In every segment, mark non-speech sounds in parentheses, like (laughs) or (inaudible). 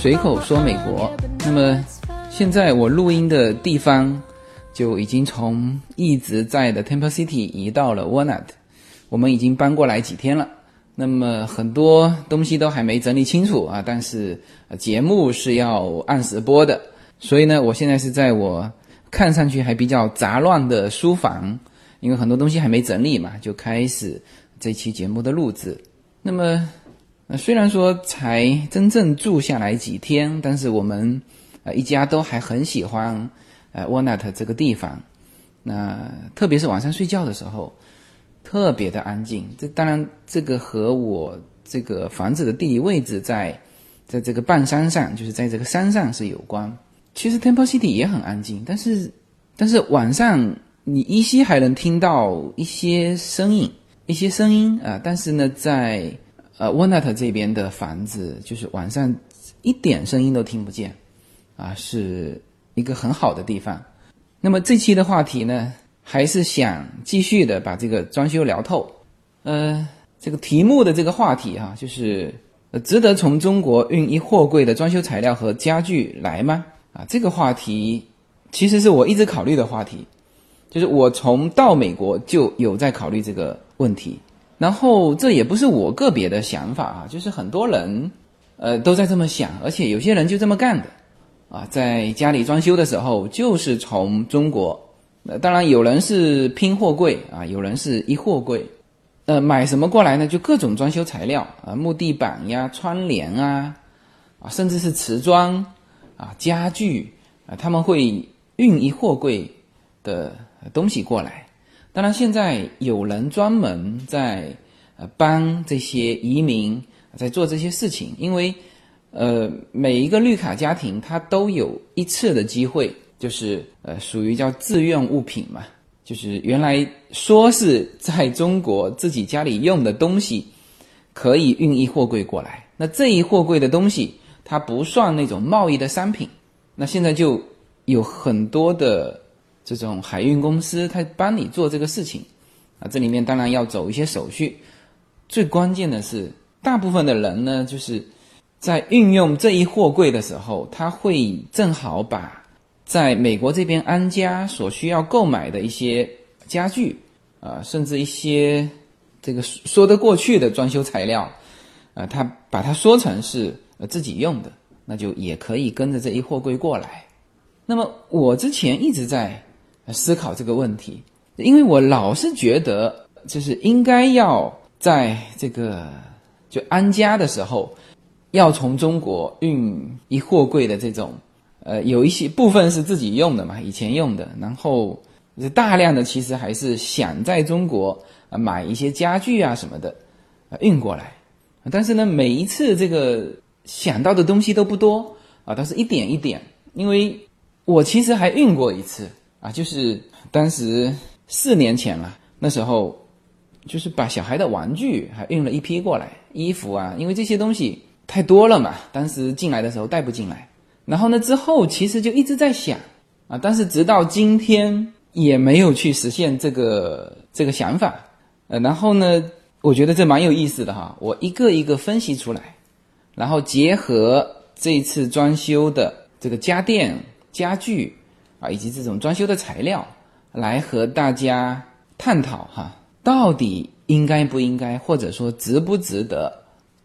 随口说美国。那么现在我录音的地方就已经从一直在的 Temple City 移到了 Walnut，我们已经搬过来几天了。那么很多东西都还没整理清楚啊，但是节目是要按时播的，所以呢，我现在是在我看上去还比较杂乱的书房，因为很多东西还没整理嘛，就开始这期节目的录制。那么。那虽然说才真正住下来几天，但是我们呃一家都还很喜欢呃 Walnut 这个地方。那特别是晚上睡觉的时候，特别的安静。这当然这个和我这个房子的地理位置在在这个半山上，就是在这个山上是有关。其实 Temple City 也很安静，但是但是晚上你依稀还能听到一些声音，一些声音啊。但是呢，在呃，Walnut 这边的房子就是晚上一点声音都听不见，啊，是一个很好的地方。那么这期的话题呢，还是想继续的把这个装修聊透。呃，这个题目的这个话题哈，就是值得从中国运一货柜的装修材料和家具来吗？啊，这个话题其实是我一直考虑的话题，就是我从到美国就有在考虑这个问题。然后这也不是我个别的想法啊，就是很多人，呃，都在这么想，而且有些人就这么干的，啊，在家里装修的时候，就是从中国，呃，当然有人是拼货柜啊，有人是一货柜，呃，买什么过来呢？就各种装修材料啊，木地板呀、窗帘啊，啊，甚至是瓷砖啊、家具啊，他们会运一货柜的东西过来。当然，现在有人专门在呃帮这些移民在做这些事情，因为呃每一个绿卡家庭他都有一次的机会，就是呃属于叫自愿物品嘛，就是原来说是在中国自己家里用的东西，可以运一货柜过来。那这一货柜的东西，它不算那种贸易的商品，那现在就有很多的。这种海运公司，他帮你做这个事情，啊，这里面当然要走一些手续。最关键的是，大部分的人呢，就是在运用这一货柜的时候，他会正好把在美国这边安家所需要购买的一些家具，啊，甚至一些这个说得过去的装修材料，啊，他把它说成是自己用的，那就也可以跟着这一货柜过来。那么我之前一直在。思考这个问题，因为我老是觉得，就是应该要在这个就安家的时候，要从中国运一货柜的这种，呃，有一些部分是自己用的嘛，以前用的，然后大量的其实还是想在中国啊买一些家具啊什么的啊，运过来，但是呢，每一次这个想到的东西都不多啊，都是一点一点，因为我其实还运过一次。啊，就是当时四年前了，那时候就是把小孩的玩具还运了一批过来，衣服啊，因为这些东西太多了嘛，当时进来的时候带不进来。然后呢，之后其实就一直在想啊，但是直到今天也没有去实现这个这个想法。呃，然后呢，我觉得这蛮有意思的哈，我一个一个分析出来，然后结合这次装修的这个家电家具。啊，以及这种装修的材料，来和大家探讨哈，到底应该不应该，或者说值不值得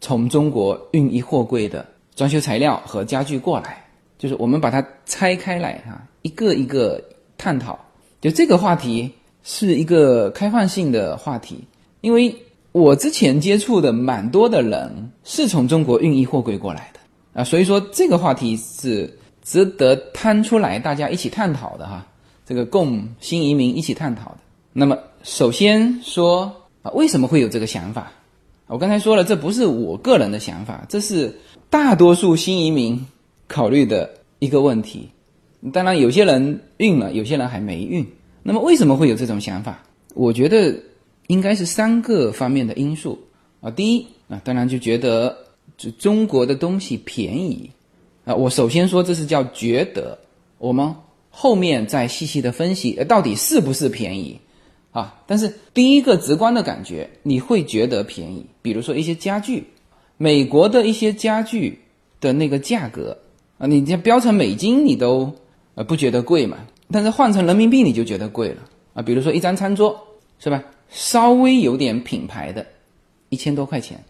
从中国运一货柜的装修材料和家具过来？就是我们把它拆开来哈，一个一个探讨。就这个话题是一个开放性的话题，因为我之前接触的蛮多的人是从中国运一货柜过来的啊，所以说这个话题是。值得摊出来，大家一起探讨的哈，这个供新移民一起探讨的。那么，首先说啊，为什么会有这个想法？我刚才说了，这不是我个人的想法，这是大多数新移民考虑的一个问题。当然，有些人运了，有些人还没运。那么，为什么会有这种想法？我觉得应该是三个方面的因素啊。第一啊，当然就觉得就中国的东西便宜。啊，我首先说这是叫觉得，我们后面再细细的分析，到底是不是便宜啊？但是第一个直观的感觉，你会觉得便宜。比如说一些家具，美国的一些家具的那个价格啊，你这标成美金你都呃不觉得贵嘛，但是换成人民币你就觉得贵了啊。比如说一张餐桌是吧，稍微有点品牌的，一千多块钱，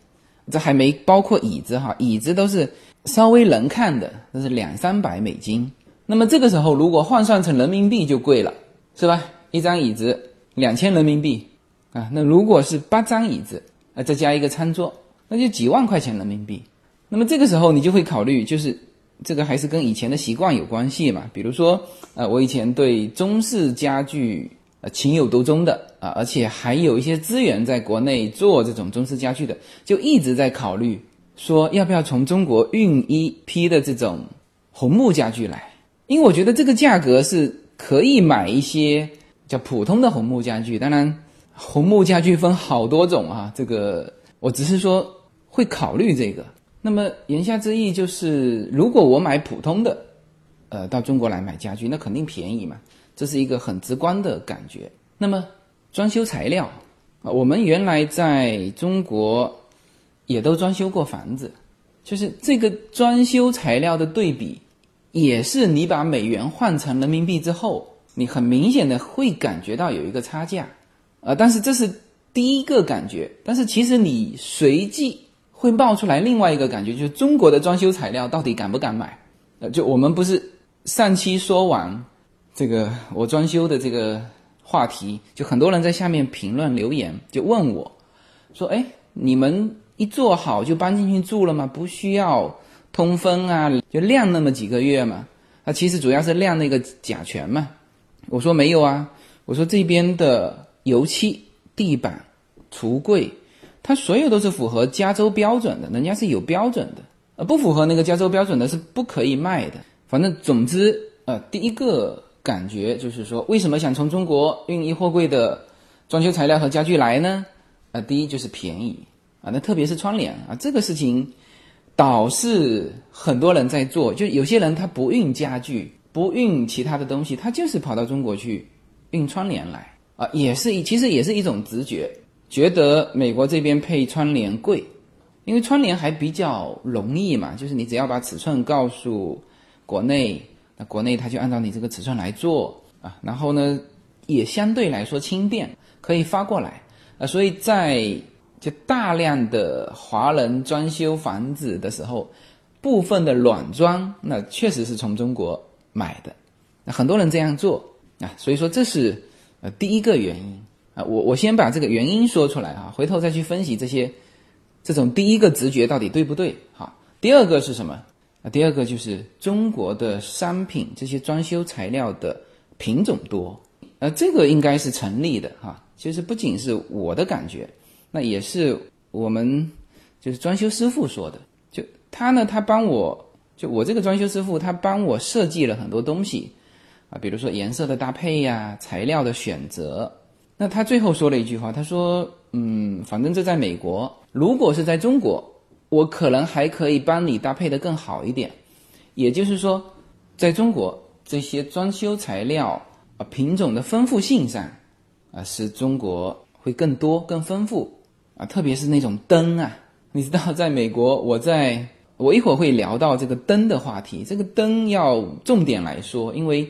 这还没包括椅子哈，椅子都是稍微能看的，那是两三百美金。那么这个时候如果换算成人民币就贵了，是吧？一张椅子两千人民币啊，那如果是八张椅子啊，再加一个餐桌，那就几万块钱人民币。那么这个时候你就会考虑，就是这个还是跟以前的习惯有关系嘛？比如说，呃，我以前对中式家具情有独钟的啊，而且还有一些资源在国内做这种中式家具的，就一直在考虑说要不要从中国运一批的这种红木家具来。因为我觉得这个价格是可以买一些叫普通的红木家具，当然红木家具分好多种啊。这个我只是说会考虑这个。那么言下之意就是，如果我买普通的，呃，到中国来买家具，那肯定便宜嘛，这是一个很直观的感觉。那么装修材料啊，我们原来在中国也都装修过房子，就是这个装修材料的对比。也是你把美元换成人民币之后，你很明显的会感觉到有一个差价，啊，但是这是第一个感觉，但是其实你随即会冒出来另外一个感觉，就是中国的装修材料到底敢不敢买？呃，就我们不是上期说完这个我装修的这个话题，就很多人在下面评论留言，就问我，说，哎，你们一做好就搬进去住了吗？不需要？通风啊，就晾那么几个月嘛，那其实主要是晾那个甲醛嘛。我说没有啊，我说这边的油漆、地板、橱柜，它所有都是符合加州标准的，人家是有标准的，呃，不符合那个加州标准的是不可以卖的。反正总之，呃，第一个感觉就是说，为什么想从中国运一货柜的装修材料和家具来呢？呃，第一就是便宜啊，那特别是窗帘啊，这个事情。导是很多人在做，就有些人他不运家具，不运其他的东西，他就是跑到中国去运窗帘来啊，也是一其实也是一种直觉，觉得美国这边配窗帘贵，因为窗帘还比较容易嘛，就是你只要把尺寸告诉国内，那国内他就按照你这个尺寸来做啊，然后呢也相对来说轻便，可以发过来啊，所以在。就大量的华人装修房子的时候，部分的软装那确实是从中国买的，那很多人这样做啊，所以说这是呃第一个原因啊，我我先把这个原因说出来啊，回头再去分析这些这种第一个直觉到底对不对哈。第二个是什么第二个就是中国的商品这些装修材料的品种多，呃，这个应该是成立的哈。其实不仅是我的感觉。那也是我们就是装修师傅说的，就他呢，他帮我就我这个装修师傅，他帮我设计了很多东西啊，比如说颜色的搭配呀，材料的选择。那他最后说了一句话，他说：“嗯，反正这在美国，如果是在中国，我可能还可以帮你搭配的更好一点。也就是说，在中国这些装修材料啊品种的丰富性上啊，是中国会更多更丰富。”啊，特别是那种灯啊，你知道，在美国，我在我一会儿会聊到这个灯的话题。这个灯要重点来说，因为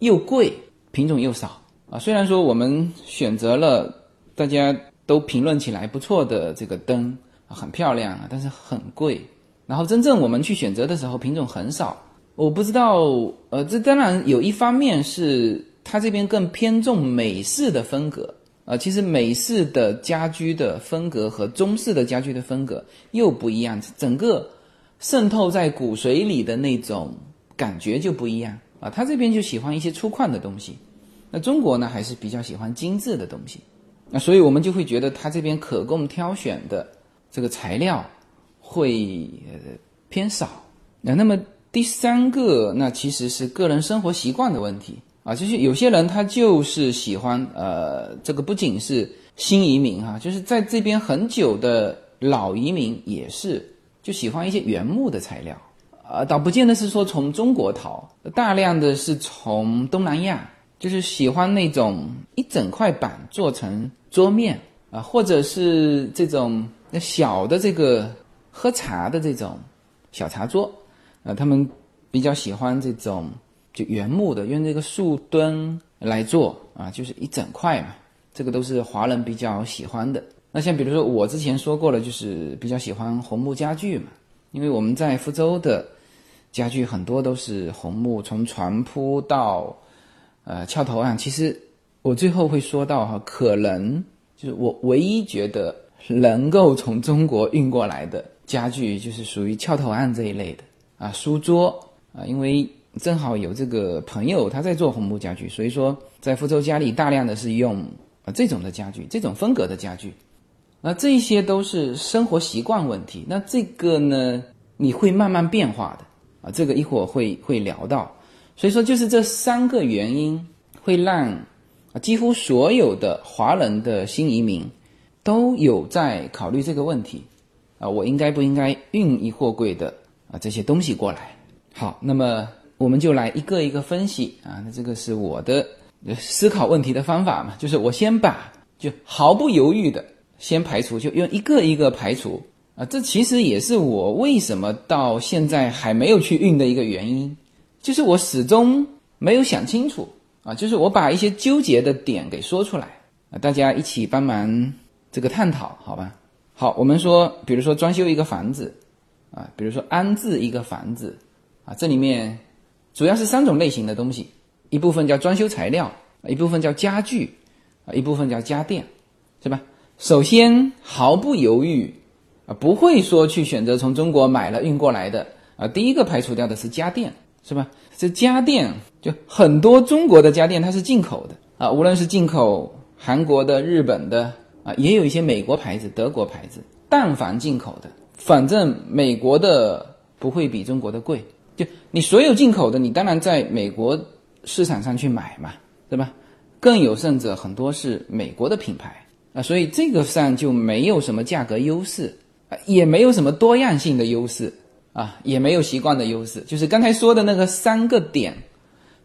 又贵，品种又少啊。虽然说我们选择了大家都评论起来不错的这个灯，很漂亮啊，但是很贵。然后真正我们去选择的时候，品种很少。我不知道，呃，这当然有一方面是它这边更偏重美式的风格。啊，其实美式的家居的风格和中式的家居的风格又不一样，整个渗透在骨髓里的那种感觉就不一样啊。他这边就喜欢一些粗犷的东西，那中国呢还是比较喜欢精致的东西，那所以我们就会觉得他这边可供挑选的这个材料会偏少。那那么第三个，那其实是个人生活习惯的问题。啊，就是有些人他就是喜欢，呃，这个不仅是新移民哈，就是在这边很久的老移民也是，就喜欢一些原木的材料，啊，倒不见得是说从中国淘，大量的是从东南亚，就是喜欢那种一整块板做成桌面啊，或者是这种那小的这个喝茶的这种小茶桌啊，他们比较喜欢这种就原木的，用这个树墩来做啊，就是一整块嘛，这个都是华人比较喜欢的。那像比如说我之前说过了，就是比较喜欢红木家具嘛，因为我们在福州的家具很多都是红木，从床铺到呃翘头案，其实我最后会说到哈，可能就是我唯一觉得能够从中国运过来的家具，就是属于翘头案这一类的啊，书桌啊，因为正好有这个朋友他在做红木家具，所以说在福州家里大量的是用啊这种的家具，这种风格的家具。那这些都是生活习惯问题。那这个呢，你会慢慢变化的啊。这个一会儿会会聊到。所以说，就是这三个原因会让啊几乎所有的华人的新移民都有在考虑这个问题啊。我应该不应该运一货柜的啊这些东西过来？好，那么我们就来一个一个分析啊。那这个是我的思考问题的方法嘛，就是我先把就毫不犹豫的。先排除，就用一个一个排除啊！这其实也是我为什么到现在还没有去运的一个原因，就是我始终没有想清楚啊！就是我把一些纠结的点给说出来啊，大家一起帮忙这个探讨，好吧？好，我们说，比如说装修一个房子啊，比如说安置一个房子啊，这里面主要是三种类型的东西，一部分叫装修材料，一部分叫家具啊，一部分叫家电，是吧？首先，毫不犹豫，啊，不会说去选择从中国买了运过来的啊。第一个排除掉的是家电，是吧？这家电就很多中国的家电它是进口的啊，无论是进口韩国的、日本的啊，也有一些美国牌子、德国牌子。但凡进口的，反正美国的不会比中国的贵。就你所有进口的，你当然在美国市场上去买嘛，对吧？更有甚者，很多是美国的品牌。啊，所以这个上就没有什么价格优势啊，也没有什么多样性的优势啊，也没有习惯的优势。就是刚才说的那个三个点，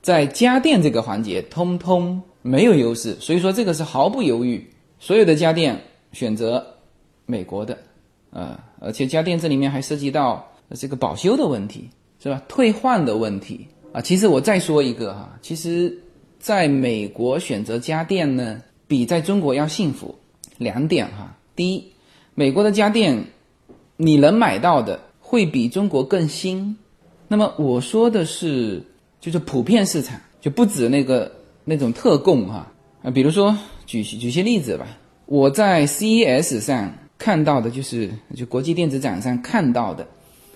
在家电这个环节通通没有优势。所以说这个是毫不犹豫，所有的家电选择美国的，呃，而且家电这里面还涉及到这个保修的问题，是吧？退换的问题啊。其实我再说一个哈，其实在美国选择家电呢。比在中国要幸福，两点哈。第一，美国的家电你能买到的会比中国更新。那么我说的是，就是普遍市场，就不止那个那种特供哈啊。比如说举举些例子吧，我在 CES 上看到的就是就国际电子展上看到的，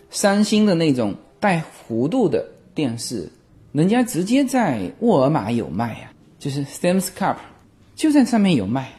三星的那种带弧度的电视，人家直接在沃尔玛有卖呀，就是 Sam's Club。就在上面有卖，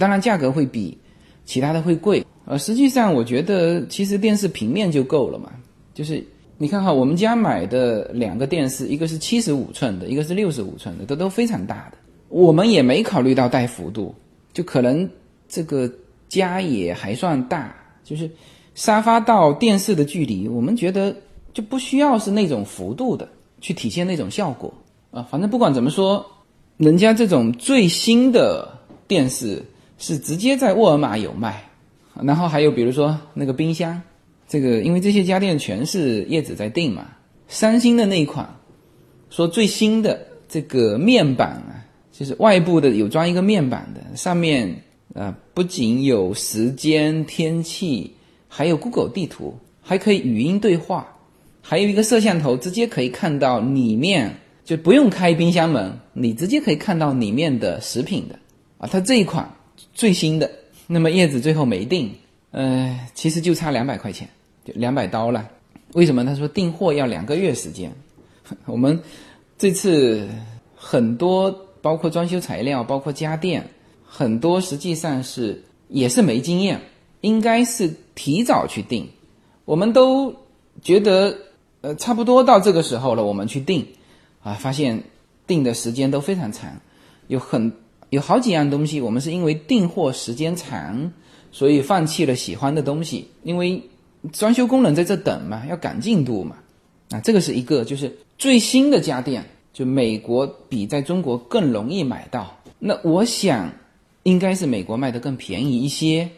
当然价格会比其他的会贵，呃，实际上我觉得其实电视平面就够了嘛，就是你看哈，我们家买的两个电视，一个是七十五寸的，一个是六十五寸的，都都非常大的，我们也没考虑到带幅度，就可能这个家也还算大，就是沙发到电视的距离，我们觉得就不需要是那种幅度的去体现那种效果啊，反正不管怎么说。人家这种最新的电视是直接在沃尔玛有卖，然后还有比如说那个冰箱，这个因为这些家电全是叶子在定嘛。三星的那一款，说最新的这个面板啊，就是外部的有装一个面板的，上面啊不仅有时间、天气，还有 Google 地图，还可以语音对话，还有一个摄像头，直接可以看到里面。就不用开冰箱门，你直接可以看到里面的食品的啊。它这一款最新的，那么叶子最后没定，呃，其实就差两百块钱，就两百刀了。为什么？他说订货要两个月时间。我们这次很多包括装修材料，包括家电，很多实际上是也是没经验，应该是提早去订。我们都觉得呃差不多到这个时候了，我们去订。啊，发现订的时间都非常长，有很有好几样东西，我们是因为订货时间长，所以放弃了喜欢的东西。因为装修工人在这等嘛，要赶进度嘛。啊，这个是一个，就是最新的家电，就美国比在中国更容易买到。那我想，应该是美国卖的更便宜一些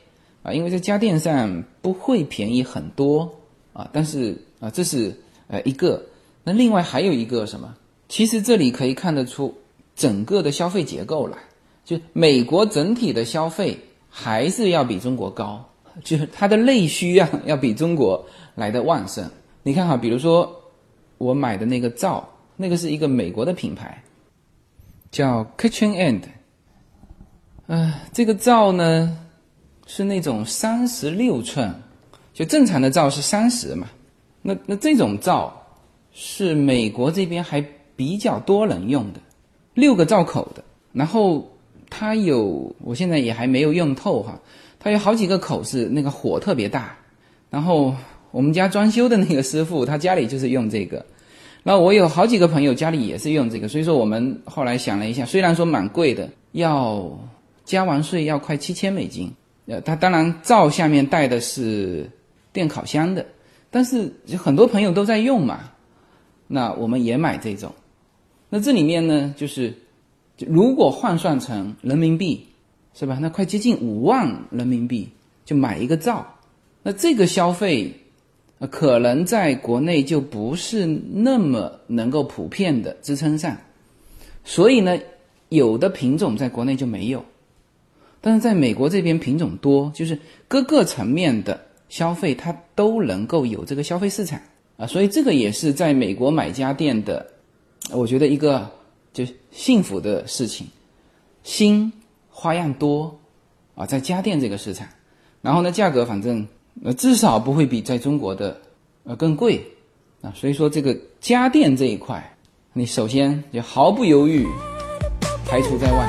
啊，因为在家电上不会便宜很多啊。但是啊，这是呃，一个。那另外还有一个什么？其实这里可以看得出整个的消费结构来，就美国整体的消费还是要比中国高，就是它的内需啊要比中国来的旺盛。你看哈，比如说我买的那个灶，那个是一个美国的品牌，叫 Kitchen End。呃，这个灶呢是那种三十六寸，就正常的灶是三十嘛，那那这种灶。是美国这边还比较多人用的，六个灶口的，然后它有，我现在也还没有用透哈，它有好几个口是那个火特别大，然后我们家装修的那个师傅他家里就是用这个，那我有好几个朋友家里也是用这个，所以说我们后来想了一下，虽然说蛮贵的，要加完税要快七千美金，呃，它当然灶下面带的是电烤箱的，但是很多朋友都在用嘛。那我们也买这种，那这里面呢，就是如果换算成人民币，是吧？那快接近五万人民币就买一个灶，那这个消费，可能在国内就不是那么能够普遍的支撑上，所以呢，有的品种在国内就没有，但是在美国这边品种多，就是各个层面的消费它都能够有这个消费市场。啊，所以这个也是在美国买家电的，我觉得一个就幸福的事情，新花样多啊，在家电这个市场，然后呢，价格反正那至少不会比在中国的呃更贵啊，所以说这个家电这一块，你首先就毫不犹豫排除在外。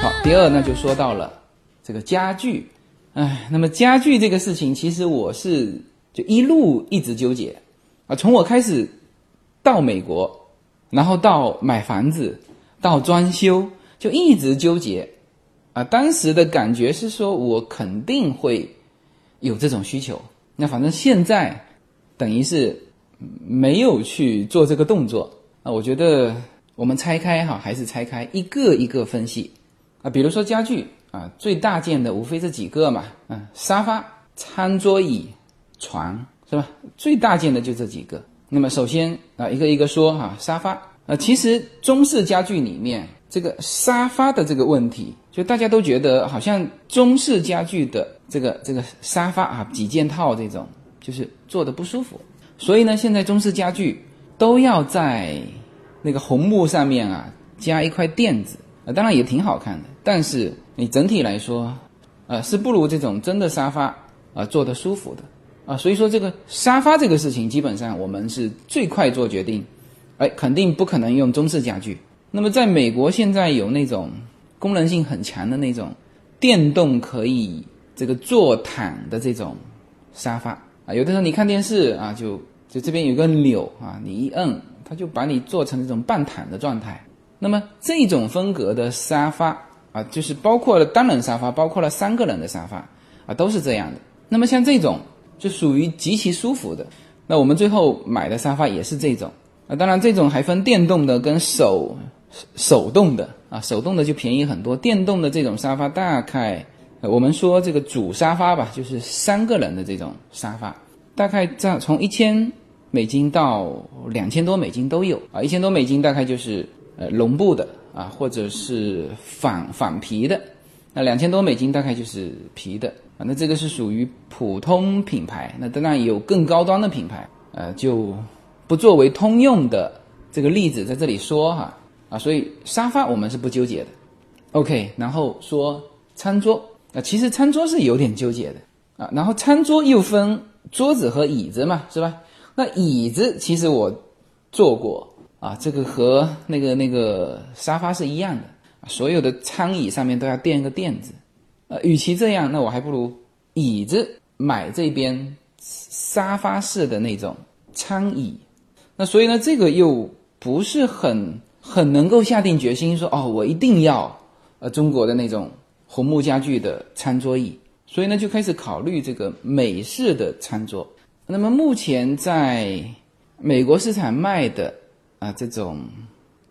好，第二呢就说到了这个家具，哎，那么家具这个事情，其实我是就一路一直纠结啊，从我开始到美国，然后到买房子，到装修，就一直纠结啊。当时的感觉是说我肯定会有这种需求，那反正现在等于是没有去做这个动作啊，我觉得。我们拆开哈，还是拆开一个一个分析啊。比如说家具啊，最大件的无非这几个嘛，嗯，沙发、餐桌椅、床是吧？最大件的就这几个。那么首先啊，一个一个说哈，沙发啊，其实中式家具里面这个沙发的这个问题，就大家都觉得好像中式家具的这个这个沙发啊，几件套这种就是坐的不舒服，所以呢，现在中式家具都要在。那个红木上面啊，加一块垫子啊，当然也挺好看的。但是你整体来说，呃，是不如这种真的沙发啊坐的舒服的啊。所以说这个沙发这个事情，基本上我们是最快做决定，哎，肯定不可能用中式家具。那么在美国现在有那种功能性很强的那种电动可以这个坐躺的这种沙发啊，有的时候你看电视啊，就就这边有个钮啊，你一摁。它就把你做成这种半躺的状态，那么这种风格的沙发啊，就是包括了单人沙发，包括了三个人的沙发啊，都是这样的。那么像这种就属于极其舒服的。那我们最后买的沙发也是这种啊，当然这种还分电动的跟手手动的啊，手动的就便宜很多，电动的这种沙发大概我们说这个主沙发吧，就是三个人的这种沙发，大概在从一千。美金到两千多美金都有啊，一千多美金大概就是呃绒布的啊，或者是仿仿皮的，那两千多美金大概就是皮的啊。那这个是属于普通品牌，那当然有更高端的品牌，呃，就不作为通用的这个例子在这里说哈啊。所以沙发我们是不纠结的，OK。然后说餐桌啊，其实餐桌是有点纠结的啊。然后餐桌又分桌子和椅子嘛，是吧？那椅子其实我坐过。啊，这个和那个那个沙发是一样的，所有的餐椅上面都要垫个垫子。呃，与其这样，那我还不如椅子买这边沙发式的那种餐椅。那所以呢，这个又不是很很能够下定决心说，哦，我一定要呃中国的那种红木家具的餐桌椅。所以呢，就开始考虑这个美式的餐桌。那么目前在美国市场卖的。啊，这种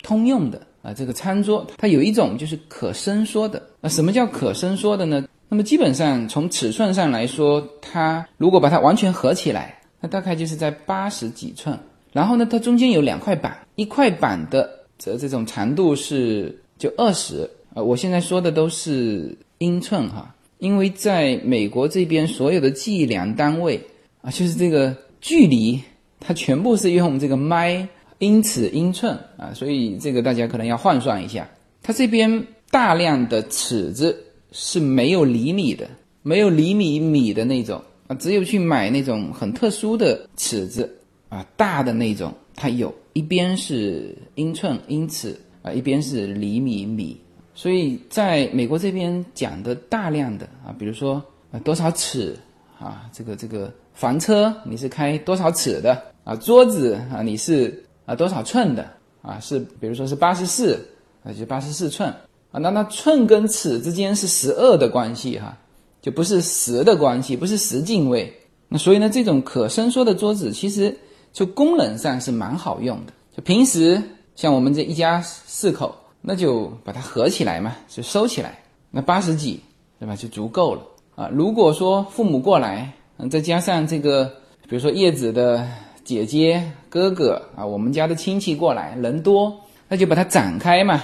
通用的啊，这个餐桌它有一种就是可伸缩的。那什么叫可伸缩的呢？那么基本上从尺寸上来说，它如果把它完全合起来，那大概就是在八十几寸。然后呢，它中间有两块板，一块板的这这种长度是就二十啊。我现在说的都是英寸哈，因为在美国这边所有的计量单位啊，就是这个距离，它全部是用这个麦。英尺英寸啊，所以这个大家可能要换算一下。它这边大量的尺子是没有厘米的，没有厘米米的那种啊，只有去买那种很特殊的尺子啊，大的那种，它有一边是英寸英尺啊，一边是厘米米。所以在美国这边讲的大量的啊，比如说啊多少尺啊，这个这个房车你是开多少尺的啊，桌子啊你是。啊，多少寸的啊？是，比如说是八十四，那就八十四寸啊。那那寸跟尺之间是十二的关系哈，就不是十的关系，不是十进位。那所以呢，这种可伸缩的桌子其实就功能上是蛮好用的。就平时像我们这一家四口，那就把它合起来嘛，就收起来。那八十几，对吧？就足够了啊。如果说父母过来，再加上这个，比如说叶子的。姐姐、哥哥啊，我们家的亲戚过来人多，那就把它展开嘛，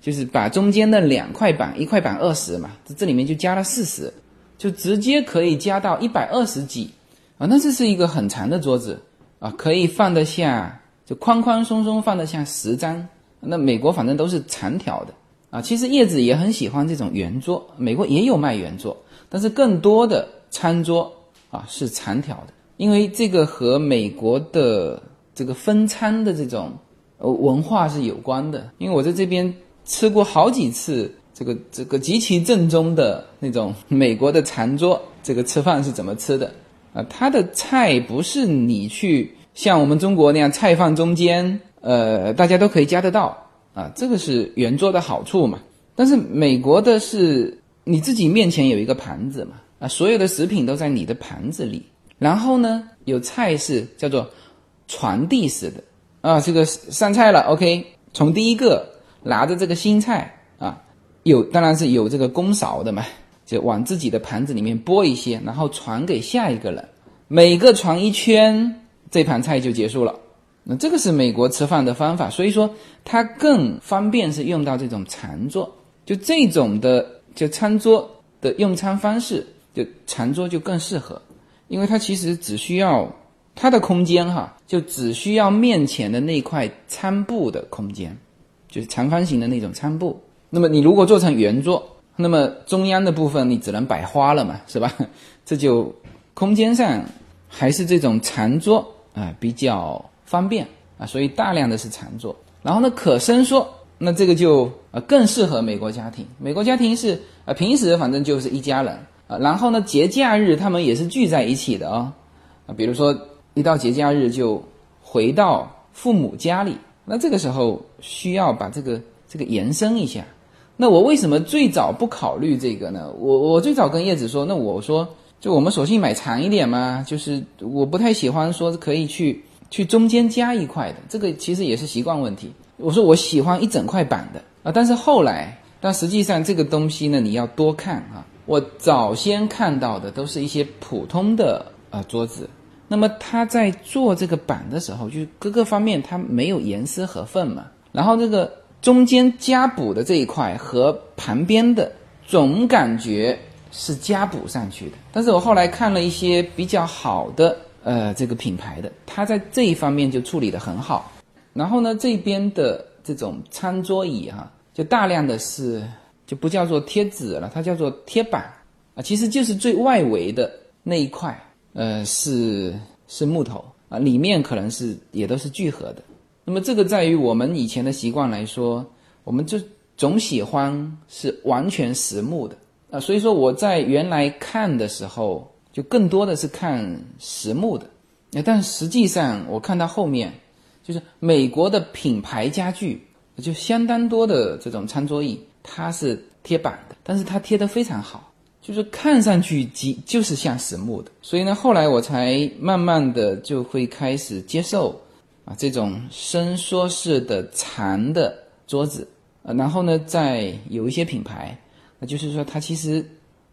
就是把中间的两块板，一块板二十嘛，这这里面就加了四十，就直接可以加到一百二十几啊。那这是一个很长的桌子啊，可以放得下，就宽宽松松放得下十张。那美国反正都是长条的啊，其实叶子也很喜欢这种圆桌，美国也有卖圆桌，但是更多的餐桌啊是长条的。因为这个和美国的这个分餐的这种呃文化是有关的。因为我在这边吃过好几次这个这个极其正宗的那种美国的餐桌，这个吃饭是怎么吃的啊？它的菜不是你去像我们中国那样菜放中间，呃，大家都可以夹得到啊。这个是圆桌的好处嘛。但是美国的是你自己面前有一个盘子嘛，啊，所有的食品都在你的盘子里。然后呢，有菜是叫做传递式的啊，这个上菜了，OK，从第一个拿着这个新菜啊，有当然是有这个公勺的嘛，就往自己的盘子里面拨一些，然后传给下一个人，每个传一圈，这盘菜就结束了。那这个是美国吃饭的方法，所以说它更方便是用到这种长桌，就这种的就餐桌的用餐方式，就长桌就更适合。因为它其实只需要它的空间哈，就只需要面前的那块餐布的空间，就是长方形的那种餐布。那么你如果做成圆桌，那么中央的部分你只能摆花了嘛，是吧？(laughs) 这就空间上还是这种长桌啊比较方便啊，所以大量的是长桌。然后呢，可伸缩，那这个就呃更适合美国家庭。美国家庭是呃平时反正就是一家人。啊，然后呢，节假日他们也是聚在一起的啊，啊，比如说一到节假日就回到父母家里，那这个时候需要把这个这个延伸一下。那我为什么最早不考虑这个呢？我我最早跟叶子说，那我说就我们索性买长一点嘛，就是我不太喜欢说可以去去中间加一块的，这个其实也是习惯问题。我说我喜欢一整块板的啊，但是后来，但实际上这个东西呢，你要多看啊。我早先看到的都是一些普通的呃桌子，那么他在做这个板的时候，就是各个方面他没有严丝合缝嘛。然后这个中间加补的这一块和旁边的总感觉是加补上去的。但是我后来看了一些比较好的呃这个品牌的，它在这一方面就处理的很好。然后呢，这边的这种餐桌椅哈，就大量的是就不叫做贴纸了，它叫做贴板啊，其实就是最外围的那一块，呃，是是木头啊，里面可能是也都是聚合的。那么这个在于我们以前的习惯来说，我们就总喜欢是完全实木的啊，所以说我在原来看的时候，就更多的是看实木的，但实际上我看到后面。就是美国的品牌家具，就相当多的这种餐桌椅，它是贴板的，但是它贴的非常好，就是看上去即就是像实木的。所以呢，后来我才慢慢的就会开始接受啊这种伸缩式的长的桌子，呃，然后呢，在有一些品牌，那就是说它其实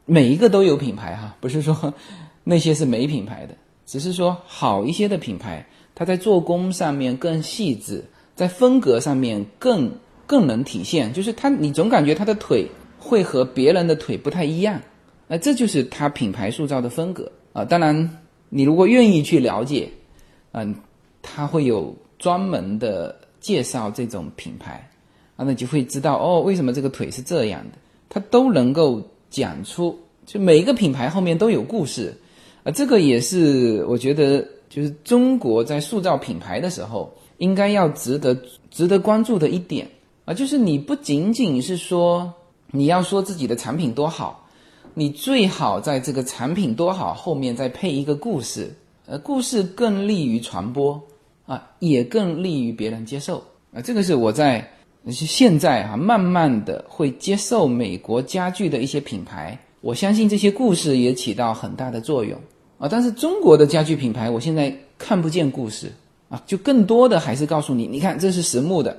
每一个都有品牌哈，不是说 (laughs) 那些是没品牌的，只是说好一些的品牌。它在做工上面更细致，在风格上面更更能体现，就是他，你总感觉他的腿会和别人的腿不太一样，那这就是他品牌塑造的风格啊。当然，你如果愿意去了解，嗯，他会有专门的介绍这种品牌啊，那就会知道哦，为什么这个腿是这样的，他都能够讲出，就每一个品牌后面都有故事啊，这个也是我觉得。就是中国在塑造品牌的时候，应该要值得值得关注的一点啊，就是你不仅仅是说你要说自己的产品多好，你最好在这个产品多好后面再配一个故事，呃，故事更利于传播啊，也更利于别人接受啊。这个是我在现在哈慢慢的会接受美国家具的一些品牌，我相信这些故事也起到很大的作用。啊，但是中国的家具品牌，我现在看不见故事啊，就更多的还是告诉你，你看这是实木的，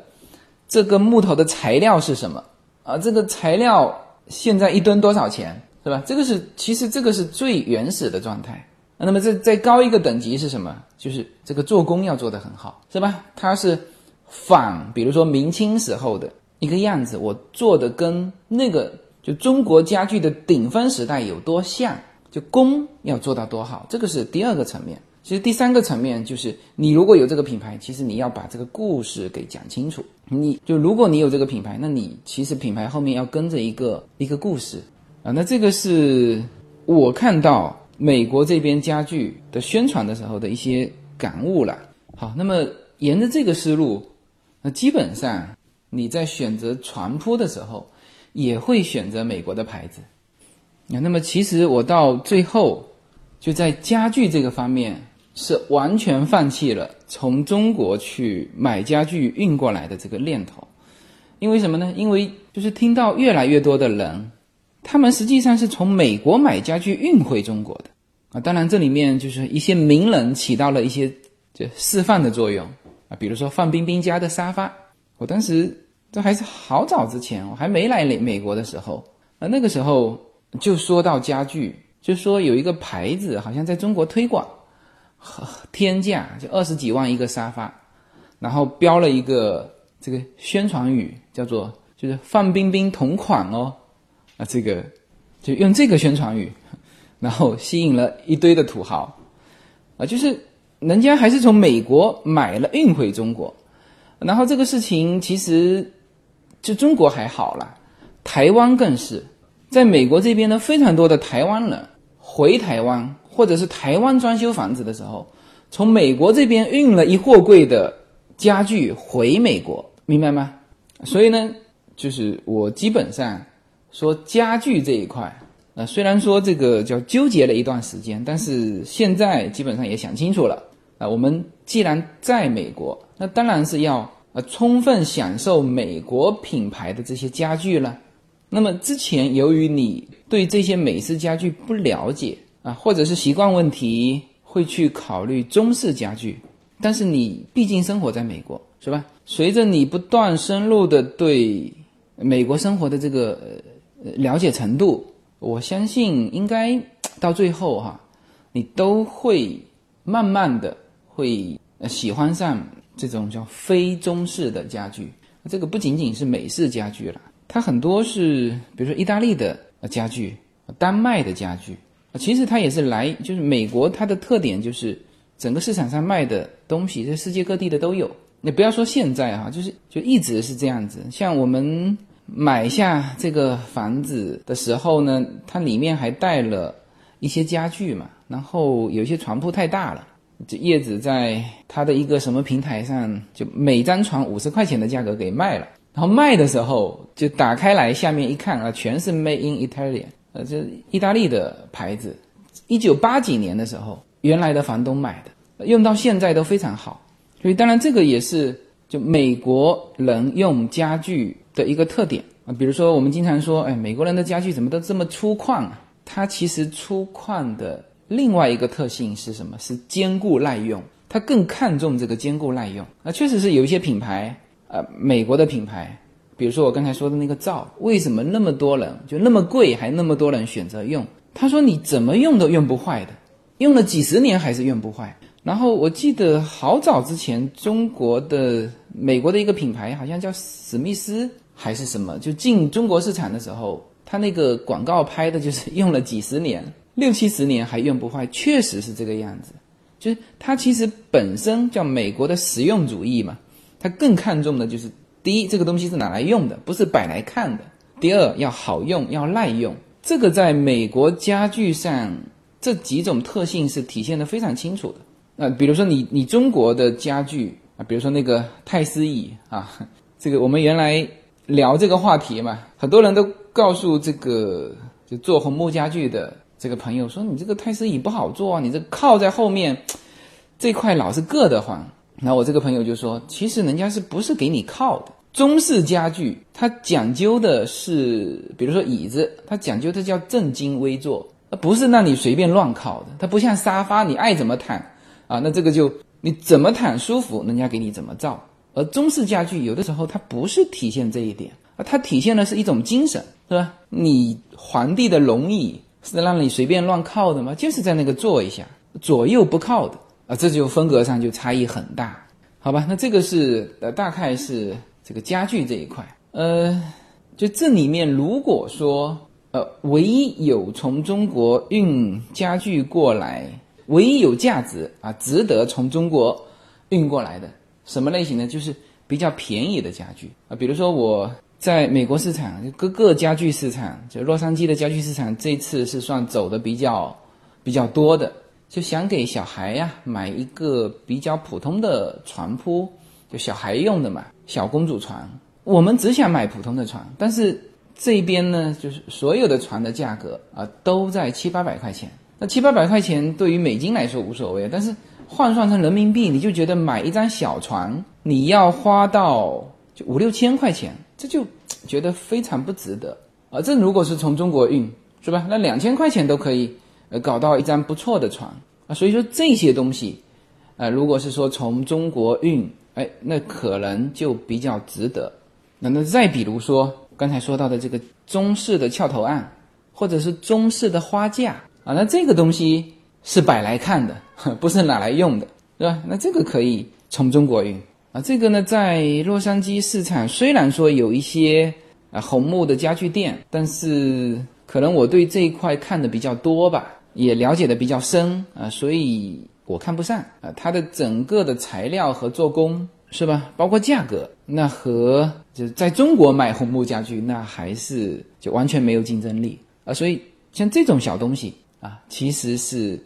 这个木头的材料是什么啊？这个材料现在一吨多少钱，是吧？这个是其实这个是最原始的状态。那么再再高一个等级是什么？就是这个做工要做得很好，是吧？它是仿，比如说明清时候的一个样子，我做的跟那个就中国家具的顶峰时代有多像。就工要做到多好，这个是第二个层面。其实第三个层面就是，你如果有这个品牌，其实你要把这个故事给讲清楚。你就如果你有这个品牌，那你其实品牌后面要跟着一个一个故事啊。那这个是我看到美国这边家具的宣传的时候的一些感悟了。好，那么沿着这个思路，那基本上你在选择床铺的时候，也会选择美国的牌子。啊，那么其实我到最后就在家具这个方面是完全放弃了从中国去买家具运过来的这个念头，因为什么呢？因为就是听到越来越多的人，他们实际上是从美国买家具运回中国的啊。当然，这里面就是一些名人起到了一些就示范的作用啊，比如说范冰冰家的沙发，我当时这还是好早之前，我还没来美美国的时候啊，那个时候。就说到家具，就说有一个牌子好像在中国推广，天价就二十几万一个沙发，然后标了一个这个宣传语，叫做就是范冰冰同款哦，啊这个就用这个宣传语，然后吸引了一堆的土豪，啊就是人家还是从美国买了运回中国，然后这个事情其实就中国还好了，台湾更是。在美国这边呢，非常多的台湾人回台湾，或者是台湾装修房子的时候，从美国这边运了一货柜的家具回美国，明白吗？所以呢，就是我基本上说家具这一块，呃，虽然说这个叫纠结了一段时间，但是现在基本上也想清楚了啊。我们既然在美国，那当然是要呃充分享受美国品牌的这些家具了。那么之前由于你对这些美式家具不了解啊，或者是习惯问题，会去考虑中式家具。但是你毕竟生活在美国，是吧？随着你不断深入的对美国生活的这个呃了解程度，我相信应该到最后哈，你都会慢慢的会喜欢上这种叫非中式的家具。这个不仅仅是美式家具了，它很多是比如说意大利的家具、丹麦的家具，其实它也是来就是美国，它的特点就是整个市场上卖的东西在世界各地的都有。你不要说现在哈，就是就一直是这样子。像我们买下这个房子的时候呢，它里面还带了一些家具嘛，然后有些床铺太大了。这叶子在他的一个什么平台上，就每张床五十块钱的价格给卖了。然后卖的时候就打开来，下面一看啊，全是 Made in Italy，呃，这意大利的牌子。一九八几年的时候，原来的房东买的，用到现在都非常好。所以当然这个也是就美国人用家具的一个特点啊。比如说我们经常说，哎，美国人的家具怎么都这么粗犷啊？它其实粗犷的。另外一个特性是什么？是坚固耐用，它更看重这个坚固耐用。那确实是有一些品牌，呃，美国的品牌，比如说我刚才说的那个灶，为什么那么多人就那么贵，还那么多人选择用？他说你怎么用都用不坏的，用了几十年还是用不坏。然后我记得好早之前，中国的美国的一个品牌，好像叫史密斯还是什么，就进中国市场的时候，他那个广告拍的就是用了几十年。六七十年还用不坏，确实是这个样子。就是它其实本身叫美国的实用主义嘛，它更看重的就是第一，这个东西是拿来用的，不是摆来看的；第二，要好用，要耐用。这个在美国家具上这几种特性是体现的非常清楚的。那比如说你你中国的家具啊，比如说那个太师椅啊，这个我们原来聊这个话题嘛，很多人都告诉这个就做红木家具的。这个朋友说：“你这个太师椅不好坐啊，你这靠在后面这块老是硌得慌。”那我这个朋友就说：“其实人家是不是给你靠的？中式家具它讲究的是，比如说椅子，它讲究的叫正襟危坐，而不是让你随便乱靠的。它不像沙发，你爱怎么躺啊，那这个就你怎么躺舒服，人家给你怎么造。而中式家具有的时候它不是体现这一点啊，它体现的是一种精神，是吧？你皇帝的龙椅。”是让你随便乱靠的吗？就是在那个坐一下，左右不靠的啊，这就风格上就差异很大，好吧？那这个是呃，大概是这个家具这一块，呃，就这里面如果说呃，唯一有从中国运家具过来，唯一有价值啊，值得从中国运过来的什么类型呢？就是比较便宜的家具啊，比如说我。在美国市场，各个家具市场，就洛杉矶的家具市场，这次是算走的比较比较多的。就想给小孩呀买一个比较普通的床铺，就小孩用的嘛，小公主床。我们只想买普通的床，但是这边呢，就是所有的床的价格啊都在七八百块钱。那七八百块钱对于美金来说无所谓，但是换算成人民币，你就觉得买一张小床你要花到就五六千块钱。这就觉得非常不值得啊！这如果是从中国运，是吧？那两千块钱都可以，呃，搞到一张不错的床啊！所以说这些东西，呃，如果是说从中国运，哎，那可能就比较值得。那那再比如说刚才说到的这个中式的翘头案，或者是中式的花架啊，那这个东西是摆来看的，不是拿来用的，是吧？那这个可以从中国运。啊，这个呢，在洛杉矶市场虽然说有一些啊红木的家具店，但是可能我对这一块看的比较多吧，也了解的比较深啊，所以我看不上啊。它的整个的材料和做工是吧，包括价格，那和就在中国买红木家具，那还是就完全没有竞争力啊。所以像这种小东西啊，其实是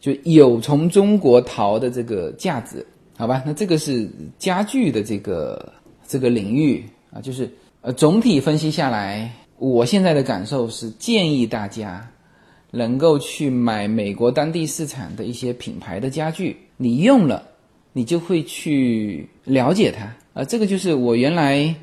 就有从中国淘的这个价值。好吧，那这个是家具的这个这个领域啊，就是呃，总体分析下来，我现在的感受是建议大家能够去买美国当地市场的一些品牌的家具，你用了，你就会去了解它啊。这个就是我原来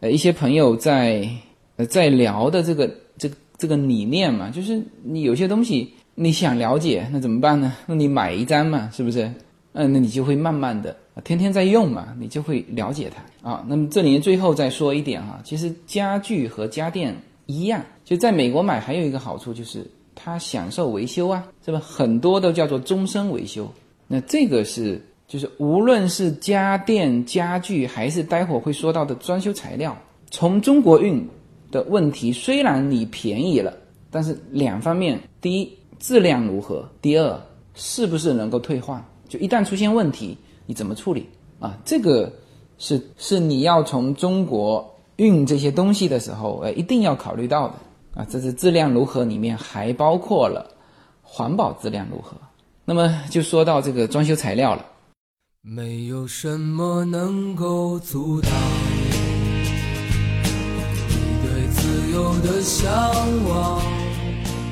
呃一些朋友在呃在聊的这个这个这个理念嘛，就是你有些东西你想了解，那怎么办呢？那你买一张嘛，是不是？嗯，那你就会慢慢的天天在用嘛，你就会了解它啊。那么这里面最后再说一点哈，其实家具和家电一样，就在美国买还有一个好处就是它享受维修啊，是吧？很多都叫做终身维修。那这个是就是无论是家电、家具，还是待会儿会说到的装修材料，从中国运的问题，虽然你便宜了，但是两方面：第一，质量如何；第二，是不是能够退换？就一旦出现问题，你怎么处理啊？这个是是你要从中国运这些东西的时候，呃，一定要考虑到的啊。这是质量如何，里面还包括了环保质量如何。那么就说到这个装修材料了。没有什么能够阻挡你对自由的向往。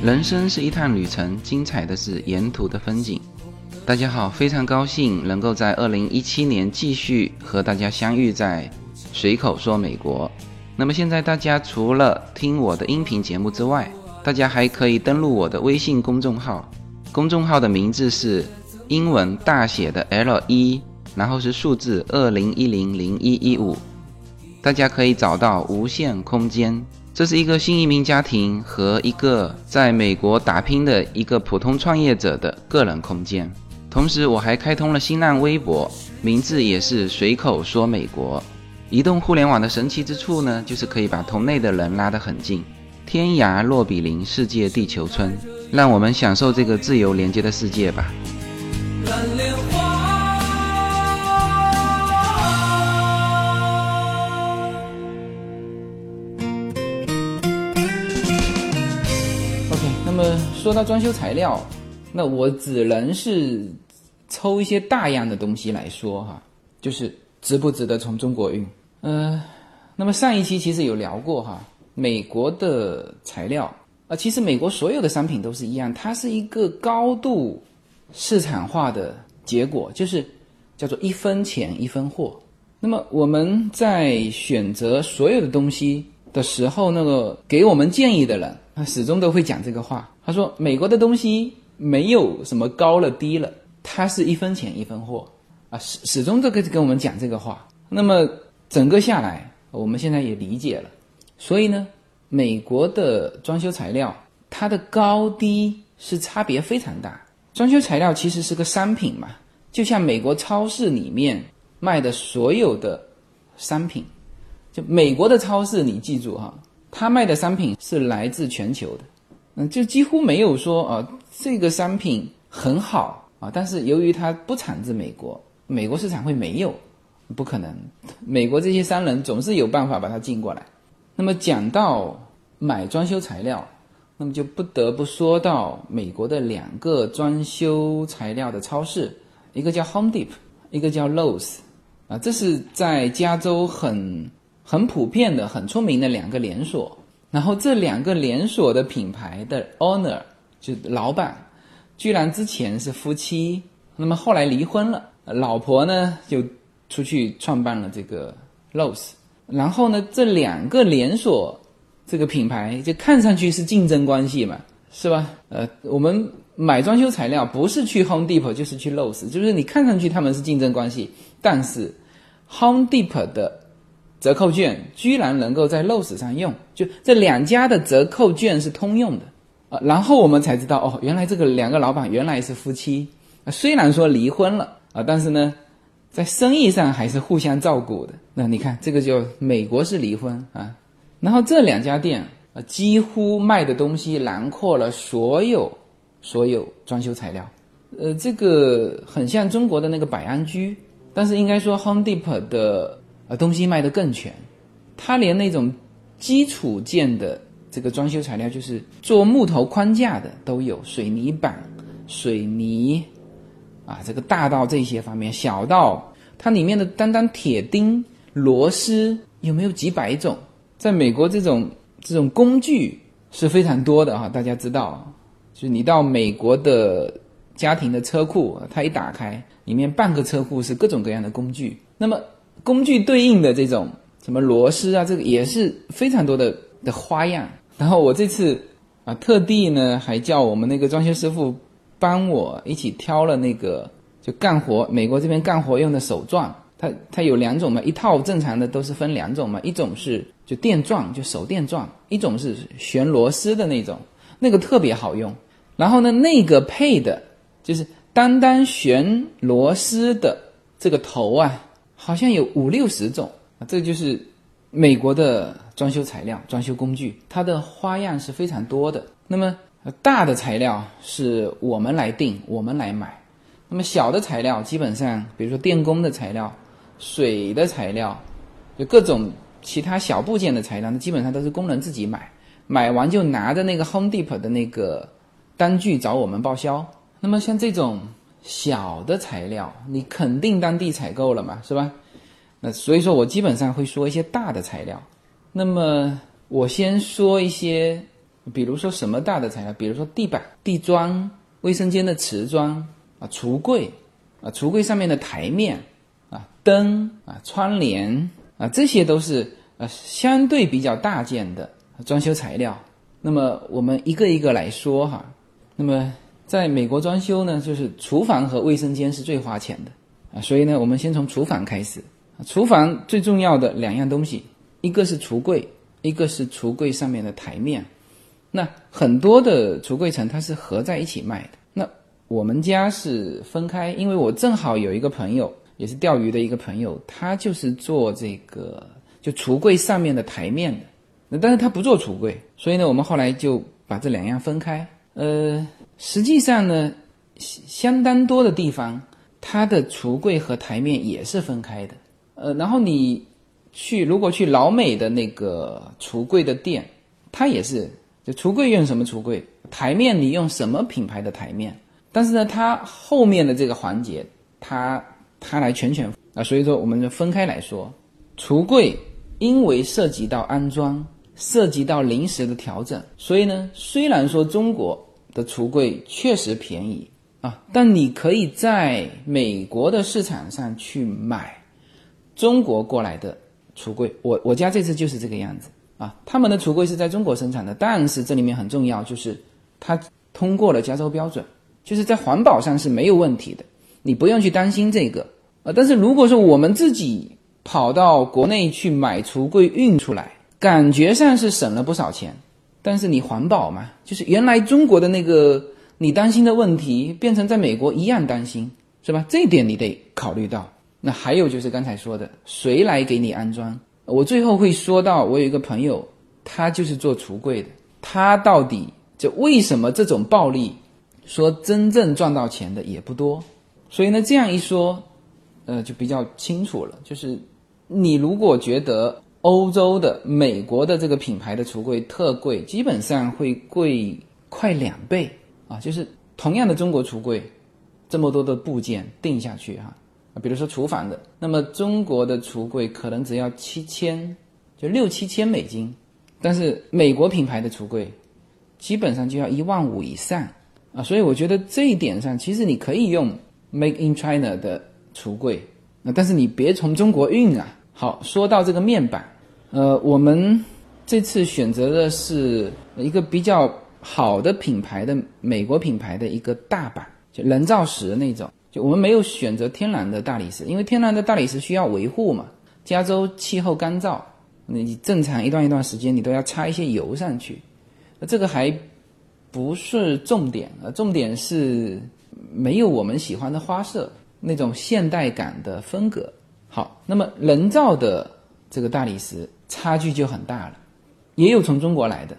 人生是一趟旅程，精彩的是沿途的风景。大家好，非常高兴能够在二零一七年继续和大家相遇在随口说美国。那么现在大家除了听我的音频节目之外，大家还可以登录我的微信公众号，公众号的名字是。英文大写的 L 一，然后是数字二零一零零一一五，大家可以找到无限空间。这是一个新移民家庭和一个在美国打拼的一个普通创业者的个人空间。同时，我还开通了新浪微博，名字也是随口说美国。移动互联网的神奇之处呢，就是可以把同类的人拉得很近，天涯若比邻，世界地球村。让我们享受这个自由连接的世界吧。OK，那么说到装修材料，那我只能是抽一些大样的东西来说哈，就是值不值得从中国运？呃，那么上一期其实有聊过哈，美国的材料啊，其实美国所有的商品都是一样，它是一个高度。市场化的结果就是叫做一分钱一分货。那么我们在选择所有的东西的时候，那个给我们建议的人，他始终都会讲这个话。他说：“美国的东西没有什么高了低了，它是一分钱一分货啊。”始始终都跟跟我们讲这个话。那么整个下来，我们现在也理解了。所以呢，美国的装修材料它的高低是差别非常大。装修材料其实是个商品嘛，就像美国超市里面卖的所有的商品，就美国的超市，你记住哈，他卖的商品是来自全球的，嗯，就几乎没有说啊这个商品很好啊，但是由于它不产自美国，美国市场会没有，不可能，美国这些商人总是有办法把它进过来。那么讲到买装修材料。那么就不得不说到美国的两个装修材料的超市，一个叫 Home Depot，一个叫 Lowe's，啊，这是在加州很很普遍的、很出名的两个连锁。然后这两个连锁的品牌的 owner 就老板，居然之前是夫妻，那么后来离婚了，老婆呢就出去创办了这个 Lowe's，然后呢这两个连锁。这个品牌就看上去是竞争关系嘛，是吧？呃，我们买装修材料不是去 Home Depot 就是去 Lowe's，就是你看上去他们是竞争关系，但是 Home Depot 的折扣券居然能够在 Lowe's 上用，就这两家的折扣券是通用的啊。然后我们才知道哦，原来这个两个老板原来是夫妻，虽然说离婚了啊，但是呢，在生意上还是互相照顾的。那你看这个就美国是离婚啊。然后这两家店啊，几乎卖的东西囊括了所有所有装修材料，呃，这个很像中国的那个百安居，但是应该说 Home Depot 的东西卖的更全，它连那种基础件的这个装修材料，就是做木头框架的都有，水泥板、水泥啊，这个大到这些方面，小到它里面的单单铁钉、螺丝有没有几百种。在美国，这种这种工具是非常多的哈，大家知道，就是你到美国的家庭的车库，它一打开，里面半个车库是各种各样的工具。那么工具对应的这种什么螺丝啊，这个也是非常多的的花样。然后我这次啊，特地呢还叫我们那个装修师傅帮我一起挑了那个就干活，美国这边干活用的手钻。它它有两种嘛，一套正常的都是分两种嘛，一种是就电钻，就手电钻，一种是旋螺丝的那种，那个特别好用。然后呢，那个配的就是单单旋螺丝的这个头啊，好像有五六十种啊，这就是美国的装修材料、装修工具，它的花样是非常多的。那么大的材料是我们来定，我们来买。那么小的材料，基本上比如说电工的材料、水的材料，就各种其他小部件的材料，那基本上都是工人自己买，买完就拿着那个 Home Depot 的那个单据找我们报销。那么像这种小的材料，你肯定当地采购了嘛，是吧？那所以说我基本上会说一些大的材料。那么我先说一些，比如说什么大的材料，比如说地板、地砖、卫生间的瓷砖。啊，橱柜，啊，橱柜上面的台面，啊，灯，啊，窗帘，啊，这些都是呃相对比较大件的装修材料。那么我们一个一个来说哈。那么在美国装修呢，就是厨房和卫生间是最花钱的啊，所以呢，我们先从厨房开始。厨房最重要的两样东西，一个是橱柜，一个是橱柜上面的台面。那很多的橱柜层它是合在一起卖的。那我们家是分开，因为我正好有一个朋友，也是钓鱼的一个朋友，他就是做这个就橱柜上面的台面的，那但是他不做橱柜，所以呢，我们后来就把这两样分开。呃，实际上呢，相当多的地方，它的橱柜和台面也是分开的。呃，然后你去如果去老美的那个橱柜的店，它也是就橱柜用什么橱柜，台面你用什么品牌的台面。但是呢，它后面的这个环节，它它来全权啊，所以说我们就分开来说。橱柜因为涉及到安装，涉及到临时的调整，所以呢，虽然说中国的橱柜确实便宜啊，但你可以在美国的市场上去买中国过来的橱柜。我我家这次就是这个样子啊，他们的橱柜是在中国生产的，但是这里面很重要，就是它通过了加州标准。就是在环保上是没有问题的，你不用去担心这个啊。但是如果说我们自己跑到国内去买橱柜运出来，感觉上是省了不少钱，但是你环保嘛，就是原来中国的那个你担心的问题，变成在美国一样担心，是吧？这一点你得考虑到。那还有就是刚才说的，谁来给你安装？我最后会说到，我有一个朋友，他就是做橱柜的，他到底就为什么这种暴利？说真正赚到钱的也不多，所以呢，这样一说，呃，就比较清楚了。就是你如果觉得欧洲的、美国的这个品牌的橱柜特贵，基本上会贵快两倍啊。就是同样的中国橱柜，这么多的部件定下去哈，啊，比如说厨房的，那么中国的橱柜可能只要七千，就六七千美金，但是美国品牌的橱柜基本上就要一万五以上。啊，所以我觉得这一点上，其实你可以用 Make in China 的橱柜，那但是你别从中国运啊。好，说到这个面板，呃，我们这次选择的是一个比较好的品牌的美国品牌的一个大板，就人造石那种。就我们没有选择天然的大理石，因为天然的大理石需要维护嘛。加州气候干燥，你正常一段一段时间你都要擦一些油上去，那这个还。不是重点呃，重点是没有我们喜欢的花色那种现代感的风格。好，那么人造的这个大理石差距就很大了，也有从中国来的，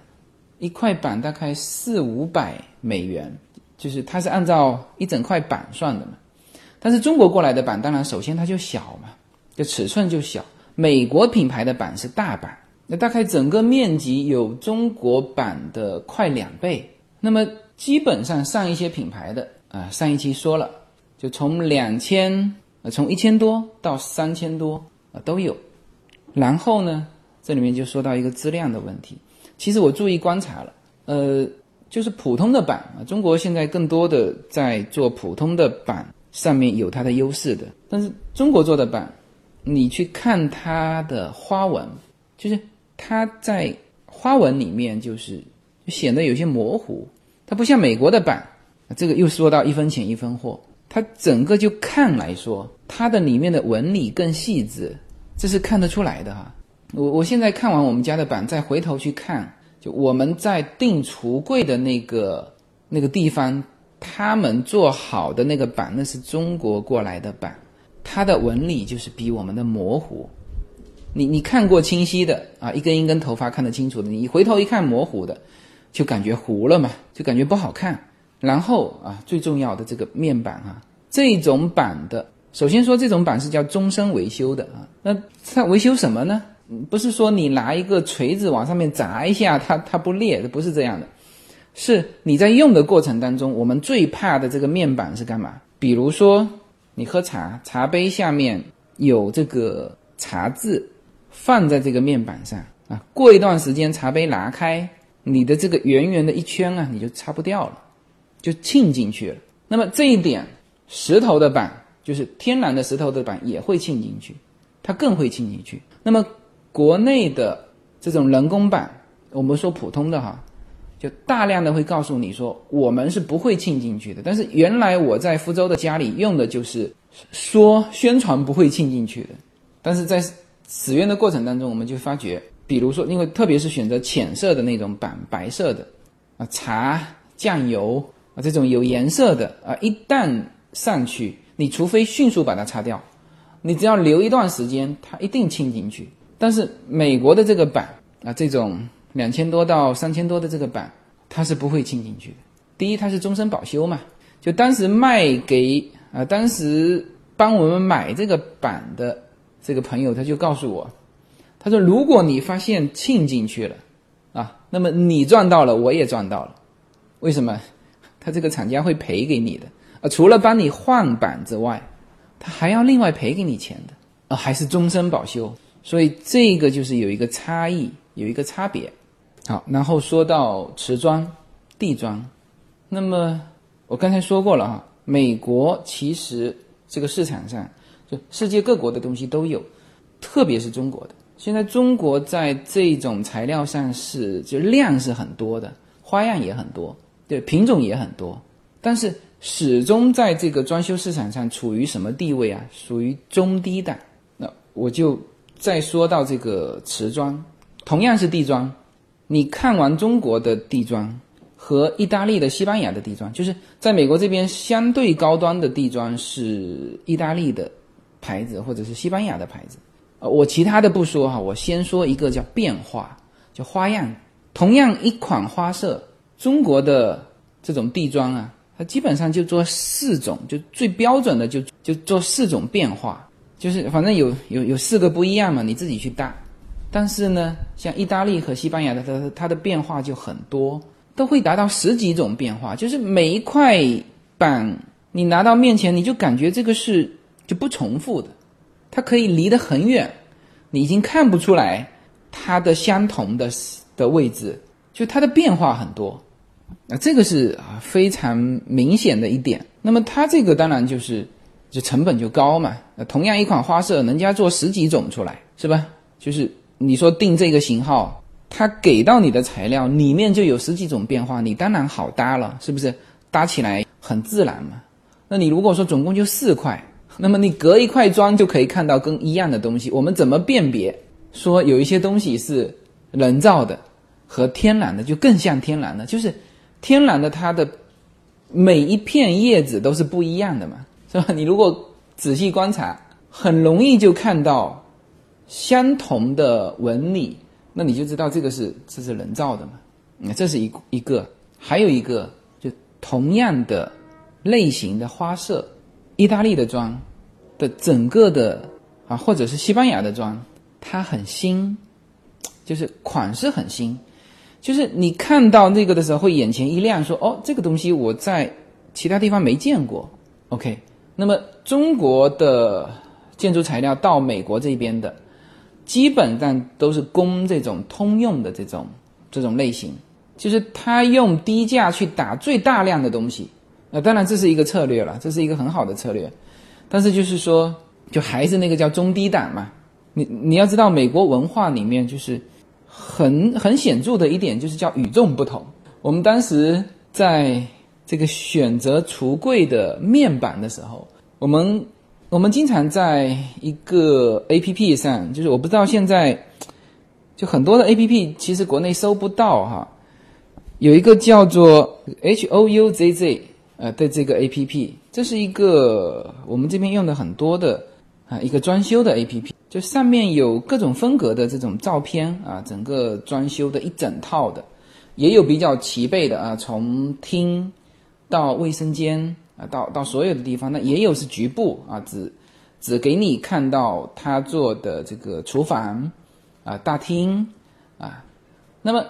一块板大概四五百美元，就是它是按照一整块板算的嘛。但是中国过来的板，当然首先它就小嘛，就尺寸就小。美国品牌的板是大板，那大概整个面积有中国板的快两倍。那么基本上上一些品牌的啊，上一期说了，就从两千呃，从一千多到三千多啊都有。然后呢，这里面就说到一个质量的问题。其实我注意观察了，呃，就是普通的板啊，中国现在更多的在做普通的板，上面有它的优势的。但是中国做的板，你去看它的花纹，就是它在花纹里面就是显得有些模糊。它不像美国的板，这个又说到一分钱一分货。它整个就看来说，它的里面的纹理更细致，这是看得出来的哈。我我现在看完我们家的板，再回头去看，就我们在定橱柜的那个那个地方，他们做好的那个板，那是中国过来的板，它的纹理就是比我们的模糊。你你看过清晰的啊，一根一根头发看得清楚的，你回头一看模糊的，就感觉糊了嘛，就感觉不好看。然后啊，最重要的这个面板啊，这种板的，首先说这种板是叫终身维修的啊。那它维修什么呢？不是说你拿一个锤子往上面砸一下，它它不裂，不是这样的。是你在用的过程当中，我们最怕的这个面板是干嘛？比如说你喝茶，茶杯下面有这个茶渍。放在这个面板上啊，过一段时间茶杯拿开，你的这个圆圆的一圈啊，你就擦不掉了，就沁进去了。那么这一点，石头的板就是天然的石头的板也会沁进去，它更会沁进去。那么国内的这种人工板，我们说普通的哈，就大量的会告诉你说我们是不会沁进去的。但是原来我在福州的家里用的就是说宣传不会沁进去的，但是在使用的过程当中，我们就发觉，比如说，因为特别是选择浅色的那种板，白色的，啊，茶、酱油啊这种有颜色的啊，一旦上去，你除非迅速把它擦掉，你只要留一段时间，它一定沁进去。但是美国的这个板啊，这种两千多到三千多的这个板，它是不会沁进去的。第一，它是终身保修嘛，就当时卖给啊，当时帮我们买这个板的。这个朋友他就告诉我，他说：“如果你发现沁进去了，啊，那么你赚到了，我也赚到了。为什么？他这个厂家会赔给你的啊，除了帮你换板之外，他还要另外赔给你钱的啊，还是终身保修。所以这个就是有一个差异，有一个差别。好，然后说到瓷砖、地砖，那么我刚才说过了哈，美国其实这个市场上就。”世界各国的东西都有，特别是中国的。现在中国在这种材料上是就量是很多的，花样也很多，对品种也很多。但是始终在这个装修市场上处于什么地位啊？属于中低档。那我就再说到这个瓷砖，同样是地砖，你看完中国的地砖和意大利的、西班牙的地砖，就是在美国这边相对高端的地砖是意大利的。牌子或者是西班牙的牌子，呃，我其他的不说哈，我先说一个叫变化，叫花样。同样一款花色，中国的这种地砖啊，它基本上就做四种，就最标准的就就做四种变化，就是反正有有有四个不一样嘛，你自己去搭。但是呢，像意大利和西班牙的，它它的变化就很多，都会达到十几种变化，就是每一块板你拿到面前，你就感觉这个是。就不重复的，它可以离得很远，你已经看不出来它的相同的的位置，就它的变化很多，那，这个是啊非常明显的一点。那么它这个当然就是就成本就高嘛，同样一款花色，人家做十几种出来，是吧？就是你说定这个型号，它给到你的材料里面就有十几种变化，你当然好搭了，是不是？搭起来很自然嘛。那你如果说总共就四块。那么你隔一块砖就可以看到跟一样的东西，我们怎么辨别说有一些东西是人造的和天然的就更像天然的？就是天然的它的每一片叶子都是不一样的嘛，是吧？你如果仔细观察，很容易就看到相同的纹理，那你就知道这个是这是人造的嘛。那这是一一个，还有一个就同样的类型的花色。意大利的砖的整个的啊，或者是西班牙的砖，它很新，就是款式很新，就是你看到那个的时候会眼前一亮，说哦，这个东西我在其他地方没见过。OK，那么中国的建筑材料到美国这边的，基本上都是供这种通用的这种这种类型，就是他用低价去打最大量的东西。那当然这是一个策略了，这是一个很好的策略，但是就是说，就还是那个叫中低档嘛。你你要知道，美国文化里面就是很很显著的一点，就是叫与众不同。我们当时在这个选择橱柜的面板的时候，我们我们经常在一个 A P P 上，就是我不知道现在就很多的 A P P 其实国内搜不到哈，有一个叫做 H O U Z Z。呃的这个 A P P，这是一个我们这边用的很多的啊一个装修的 A P P，就上面有各种风格的这种照片啊，整个装修的一整套的，也有比较齐备的啊，从厅到卫生间啊，到到所有的地方，那也有是局部啊，只只给你看到他做的这个厨房啊、大厅啊，那么。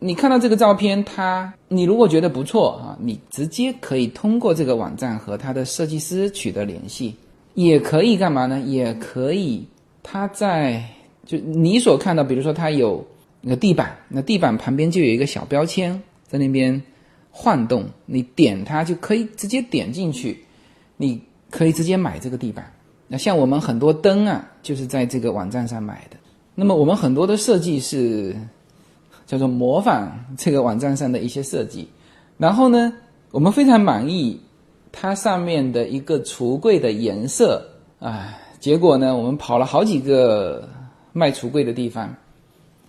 你看到这个照片，他你如果觉得不错啊，你直接可以通过这个网站和他的设计师取得联系，也可以干嘛呢？也可以它在就你所看到，比如说它有那个地板，那地板旁边就有一个小标签在那边晃动，你点它就可以直接点进去，你可以直接买这个地板。那像我们很多灯啊，就是在这个网站上买的。那么我们很多的设计是。叫做模仿这个网站上的一些设计，然后呢，我们非常满意它上面的一个橱柜的颜色啊。结果呢，我们跑了好几个卖橱柜的地方，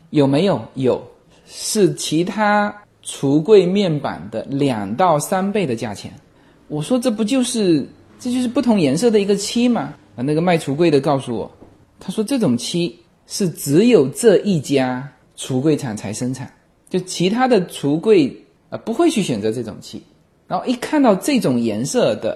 有没有？有，是其他橱柜面板的两到三倍的价钱。我说这不就是这就是不同颜色的一个漆吗？啊，那个卖橱柜的告诉我，他说这种漆是只有这一家。橱柜厂才生产，就其他的橱柜啊不会去选择这种漆，然后一看到这种颜色的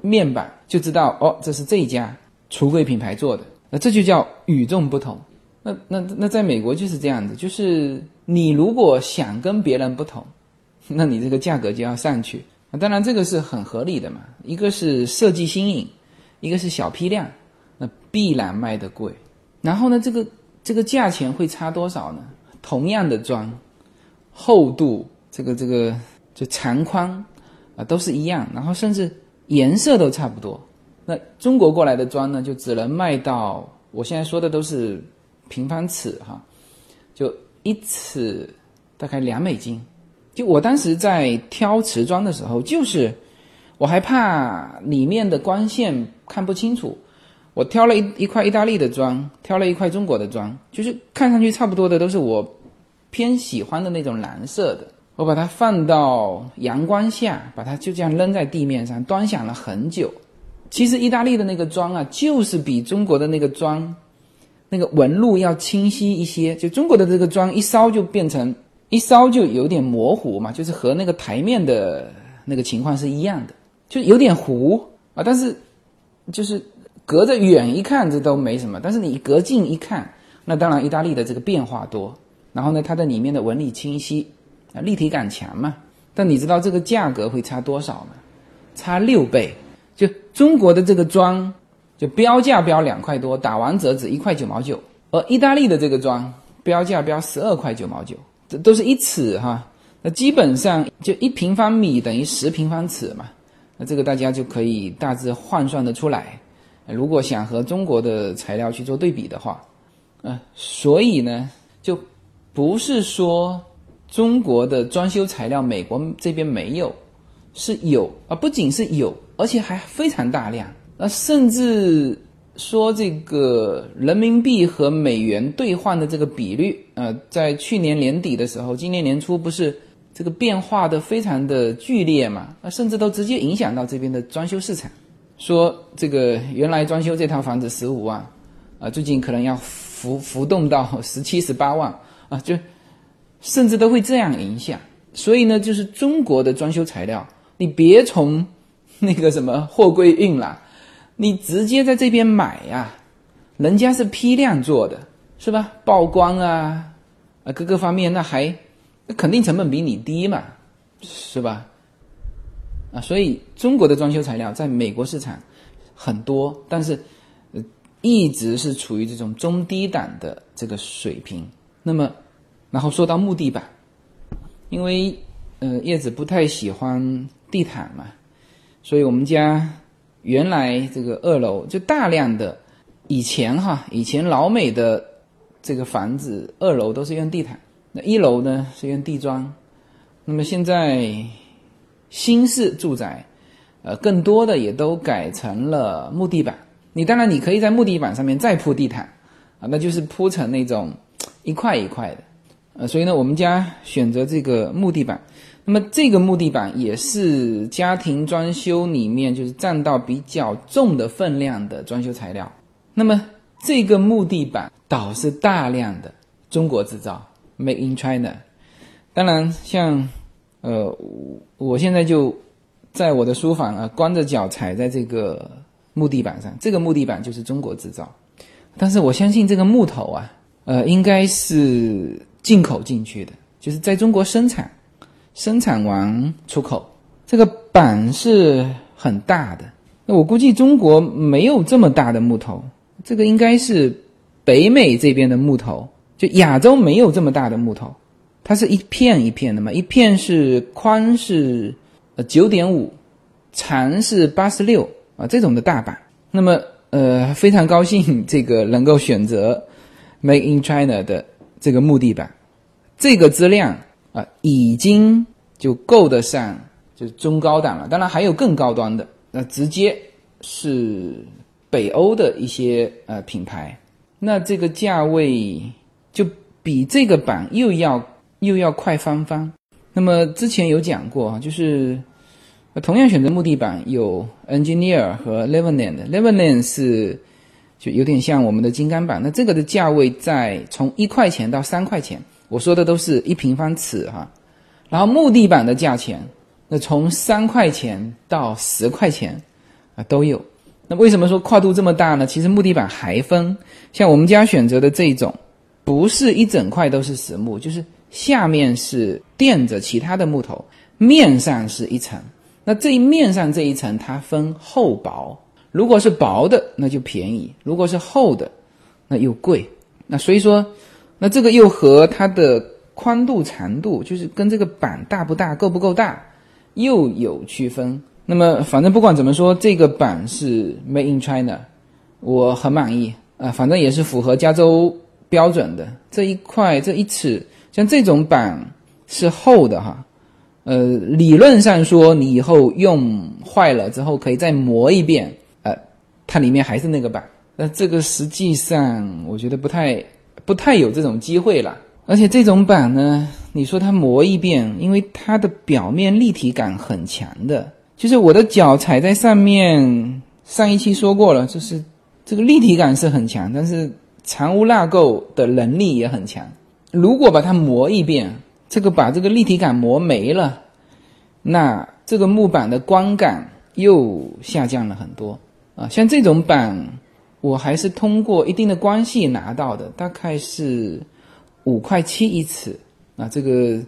面板，就知道哦，这是这一家橱柜品牌做的，那这就叫与众不同。那那那在美国就是这样子，就是你如果想跟别人不同，(laughs) 那你这个价格就要上去。当然这个是很合理的嘛，一个是设计新颖，一个是小批量，那必然卖得贵。然后呢，这个这个价钱会差多少呢？同样的砖，厚度这个这个就长宽啊都是一样，然后甚至颜色都差不多。那中国过来的砖呢，就只能卖到我现在说的都是平方尺哈，就一尺大概两美金。就我当时在挑瓷砖的时候，就是我还怕里面的光线看不清楚。我挑了一一块意大利的砖，挑了一块中国的砖，就是看上去差不多的，都是我偏喜欢的那种蓝色的。我把它放到阳光下，把它就这样扔在地面上，端详了很久。其实意大利的那个砖啊，就是比中国的那个砖那个纹路要清晰一些。就中国的这个砖一烧就变成一烧就有点模糊嘛，就是和那个台面的那个情况是一样的，就有点糊啊。但是就是。隔着远一看，这都没什么，但是你隔近一看，那当然意大利的这个变化多，然后呢，它的里面的纹理清晰，啊，立体感强嘛。但你知道这个价格会差多少吗？差六倍。就中国的这个砖，就标价标两块多，打完折只一块九毛九，而意大利的这个砖标价标十二块九毛九，这都是一尺哈。那基本上就一平方米等于十平方尺嘛，那这个大家就可以大致换算得出来。如果想和中国的材料去做对比的话，嗯，所以呢，就不是说中国的装修材料美国这边没有，是有啊，不仅是有，而且还非常大量。那甚至说这个人民币和美元兑换的这个比率，呃，在去年年底的时候，今年年初不是这个变化的非常的剧烈嘛？那甚至都直接影响到这边的装修市场。说这个原来装修这套房子十五万，啊，最近可能要浮浮动到十七十八万啊，就甚至都会这样影响。所以呢，就是中国的装修材料，你别从那个什么货柜运了，你直接在这边买呀，人家是批量做的，是吧？曝光啊，啊，各个方面那还那肯定成本比你低嘛，是吧？啊，所以中国的装修材料在美国市场很多，但是呃一直是处于这种中低档的这个水平。那么，然后说到木地板，因为呃叶子不太喜欢地毯嘛，所以我们家原来这个二楼就大量的以前哈，以前老美的这个房子二楼都是用地毯，那一楼呢是用地砖，那么现在。新式住宅，呃，更多的也都改成了木地板。你当然你可以在木地板上面再铺地毯，啊，那就是铺成那种一块一块的，呃，所以呢，我们家选择这个木地板。那么这个木地板也是家庭装修里面就是占到比较重的分量的装修材料。那么这个木地板倒是大量的中国制造，Made in China。当然，像呃，我现在就在我的书房啊，光着脚踩在这个木地板上，这个木地板就是中国制造。但是我相信这个木头啊，呃，应该是进口进去的，就是在中国生产，生产完出口。这个板是很大的，那我估计中国没有这么大的木头，这个应该是北美这边的木头，就亚洲没有这么大的木头，它是一片一片的嘛，一片是宽是呃九点五，长是八十六啊，这种的大板。那么。呃，非常高兴这个能够选择 Made in China 的这个木地板，这个质量啊，已经就够得上就是中高档了。当然还有更高端的，那直接是北欧的一些呃品牌，那这个价位就比这个板又要又要快翻番。那么之前有讲过啊，就是。同样选择木地板有 Engineer 和 Leveland，Leveland 是就有点像我们的金刚板。那这个的价位在从一块钱到三块钱，我说的都是一平方尺哈。然后木地板的价钱，那从三块钱到十块钱啊都有。那为什么说跨度这么大呢？其实木地板还分，像我们家选择的这种，不是一整块都是实木，就是下面是垫着其他的木头，面上是一层。那这一面上这一层，它分厚薄。如果是薄的，那就便宜；如果是厚的，那又贵。那所以说，那这个又和它的宽度、长度，就是跟这个板大不大、够不够大，又有区分。那么反正不管怎么说，这个板是 Made in China，我很满意啊。反正也是符合加州标准的。这一块这一尺，像这种板是厚的哈。呃，理论上说，你以后用坏了之后可以再磨一遍，它里面还是那个板。那这个实际上我觉得不太不太有这种机会了。而且这种板呢，你说它磨一遍，因为它的表面立体感很强的，就是我的脚踩在上面。上一期说过了，就是这个立体感是很强，但是藏污纳垢的能力也很强。如果把它磨一遍。这个把这个立体感磨没了，那这个木板的光感又下降了很多啊！像这种板，我还是通过一定的关系拿到的，大概是五块七一尺啊。这个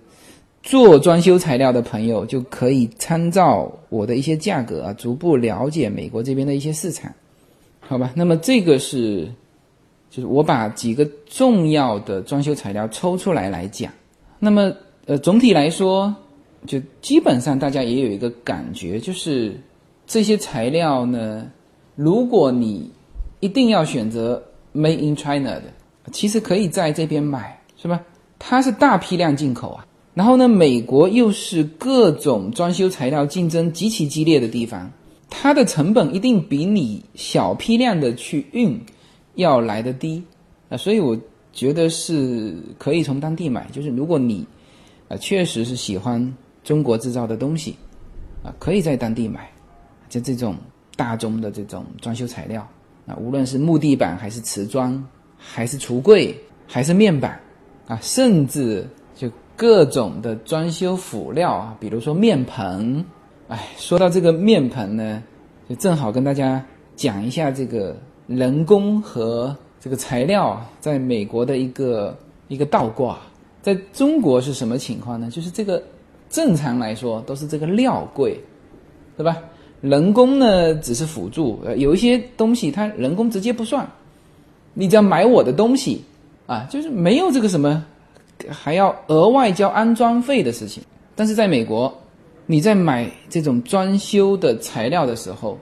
做装修材料的朋友就可以参照我的一些价格啊，逐步了解美国这边的一些市场，好吧？那么这个是，就是我把几个重要的装修材料抽出来来讲。那么，呃，总体来说，就基本上大家也有一个感觉，就是这些材料呢，如果你一定要选择 Made in China 的，其实可以在这边买，是吧？它是大批量进口啊。然后呢，美国又是各种装修材料竞争极其激烈的地方，它的成本一定比你小批量的去运要来的低啊。所以我。觉得是可以从当地买，就是如果你，啊，确实是喜欢中国制造的东西，啊，可以在当地买，就这种大宗的这种装修材料，啊，无论是木地板还是瓷砖，还是橱柜，还是面板，啊，甚至就各种的装修辅料啊，比如说面盆，哎，说到这个面盆呢，就正好跟大家讲一下这个人工和。这个材料在美国的一个一个倒挂，在中国是什么情况呢？就是这个正常来说都是这个料贵，对吧？人工呢只是辅助，呃，有一些东西它人工直接不算，你只要买我的东西啊，就是没有这个什么还要额外交安装费的事情。但是在美国，你在买这种装修的材料的时候，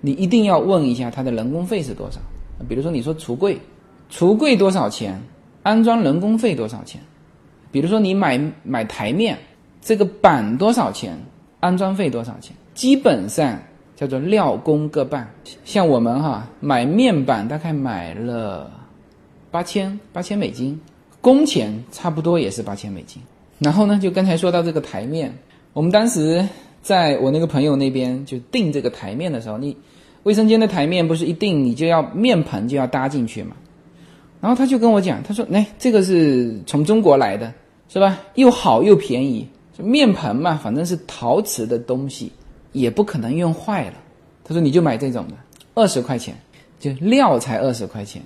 你一定要问一下它的人工费是多少。比如说，你说橱柜，橱柜多少钱？安装人工费多少钱？比如说你买买台面，这个板多少钱？安装费多少钱？基本上叫做料工各半。像我们哈买面板，大概买了八千八千美金，工钱差不多也是八千美金。然后呢，就刚才说到这个台面，我们当时在我那个朋友那边就订这个台面的时候，你卫生间的台面不是一定你就要面盆就要搭进去嘛？然后他就跟我讲，他说：“哎，这个是从中国来的，是吧？又好又便宜。面盆嘛，反正是陶瓷的东西，也不可能用坏了。”他说：“你就买这种的，二十块钱，就料才二十块钱。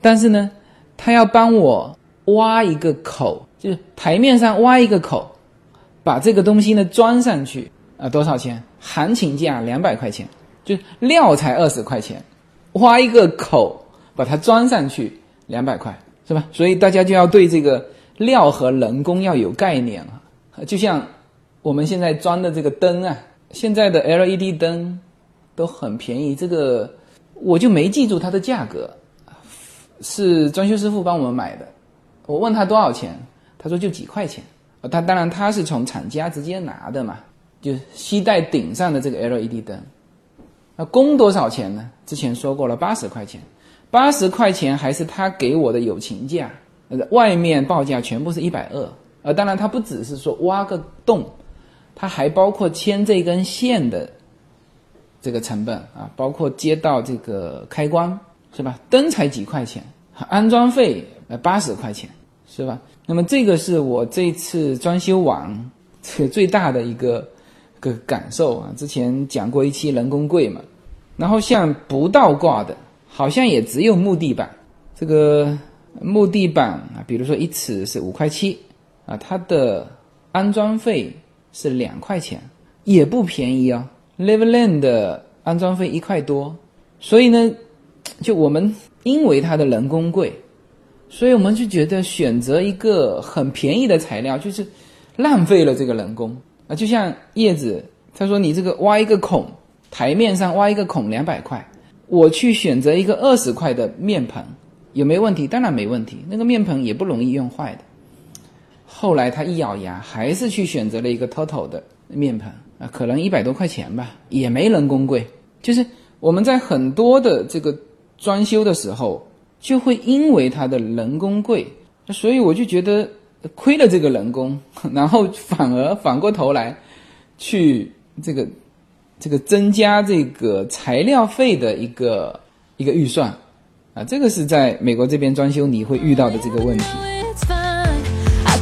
但是呢，他要帮我挖一个口，就是台面上挖一个口，把这个东西呢装上去啊，多少钱？行情价两百块钱，就料才二十块钱，挖一个口把它装上去。”两百块是吧？所以大家就要对这个料和人工要有概念啊。就像我们现在装的这个灯啊，现在的 LED 灯都很便宜，这个我就没记住它的价格，是装修师傅帮我们买的。我问他多少钱，他说就几块钱。他当然他是从厂家直接拿的嘛，就吸带顶上的这个 LED 灯。那工多少钱呢？之前说过了，八十块钱。八十块钱还是他给我的友情价，呃，外面报价全部是一百二，呃，当然他不只是说挖个洞，它还包括牵这根线的这个成本啊，包括接到这个开关是吧？灯才几块钱，安装费呃八十块钱是吧？那么这个是我这次装修完这个最大的一个个感受啊，之前讲过一期人工贵嘛，然后像不倒挂的。好像也只有木地板，这个木地板啊，比如说一尺是五块七啊，它的安装费是两块钱，也不便宜啊。Liveland 的安装费一块多，所以呢，就我们因为它的人工贵，所以我们就觉得选择一个很便宜的材料就是浪费了这个人工啊。就像叶子，他说你这个挖一个孔，台面上挖一个孔两百块。我去选择一个二十块的面盆，有没有问题？当然没问题。那个面盆也不容易用坏的。后来他一咬牙，还是去选择了一个 TOTO 的面盆啊，可能一百多块钱吧，也没人工贵。就是我们在很多的这个装修的时候，就会因为它的人工贵，所以我就觉得亏了这个人工，然后反而反过头来去这个。这个增加这个材料费的一个一个预算，啊，这个是在美国这边装修你会遇到的这个问题。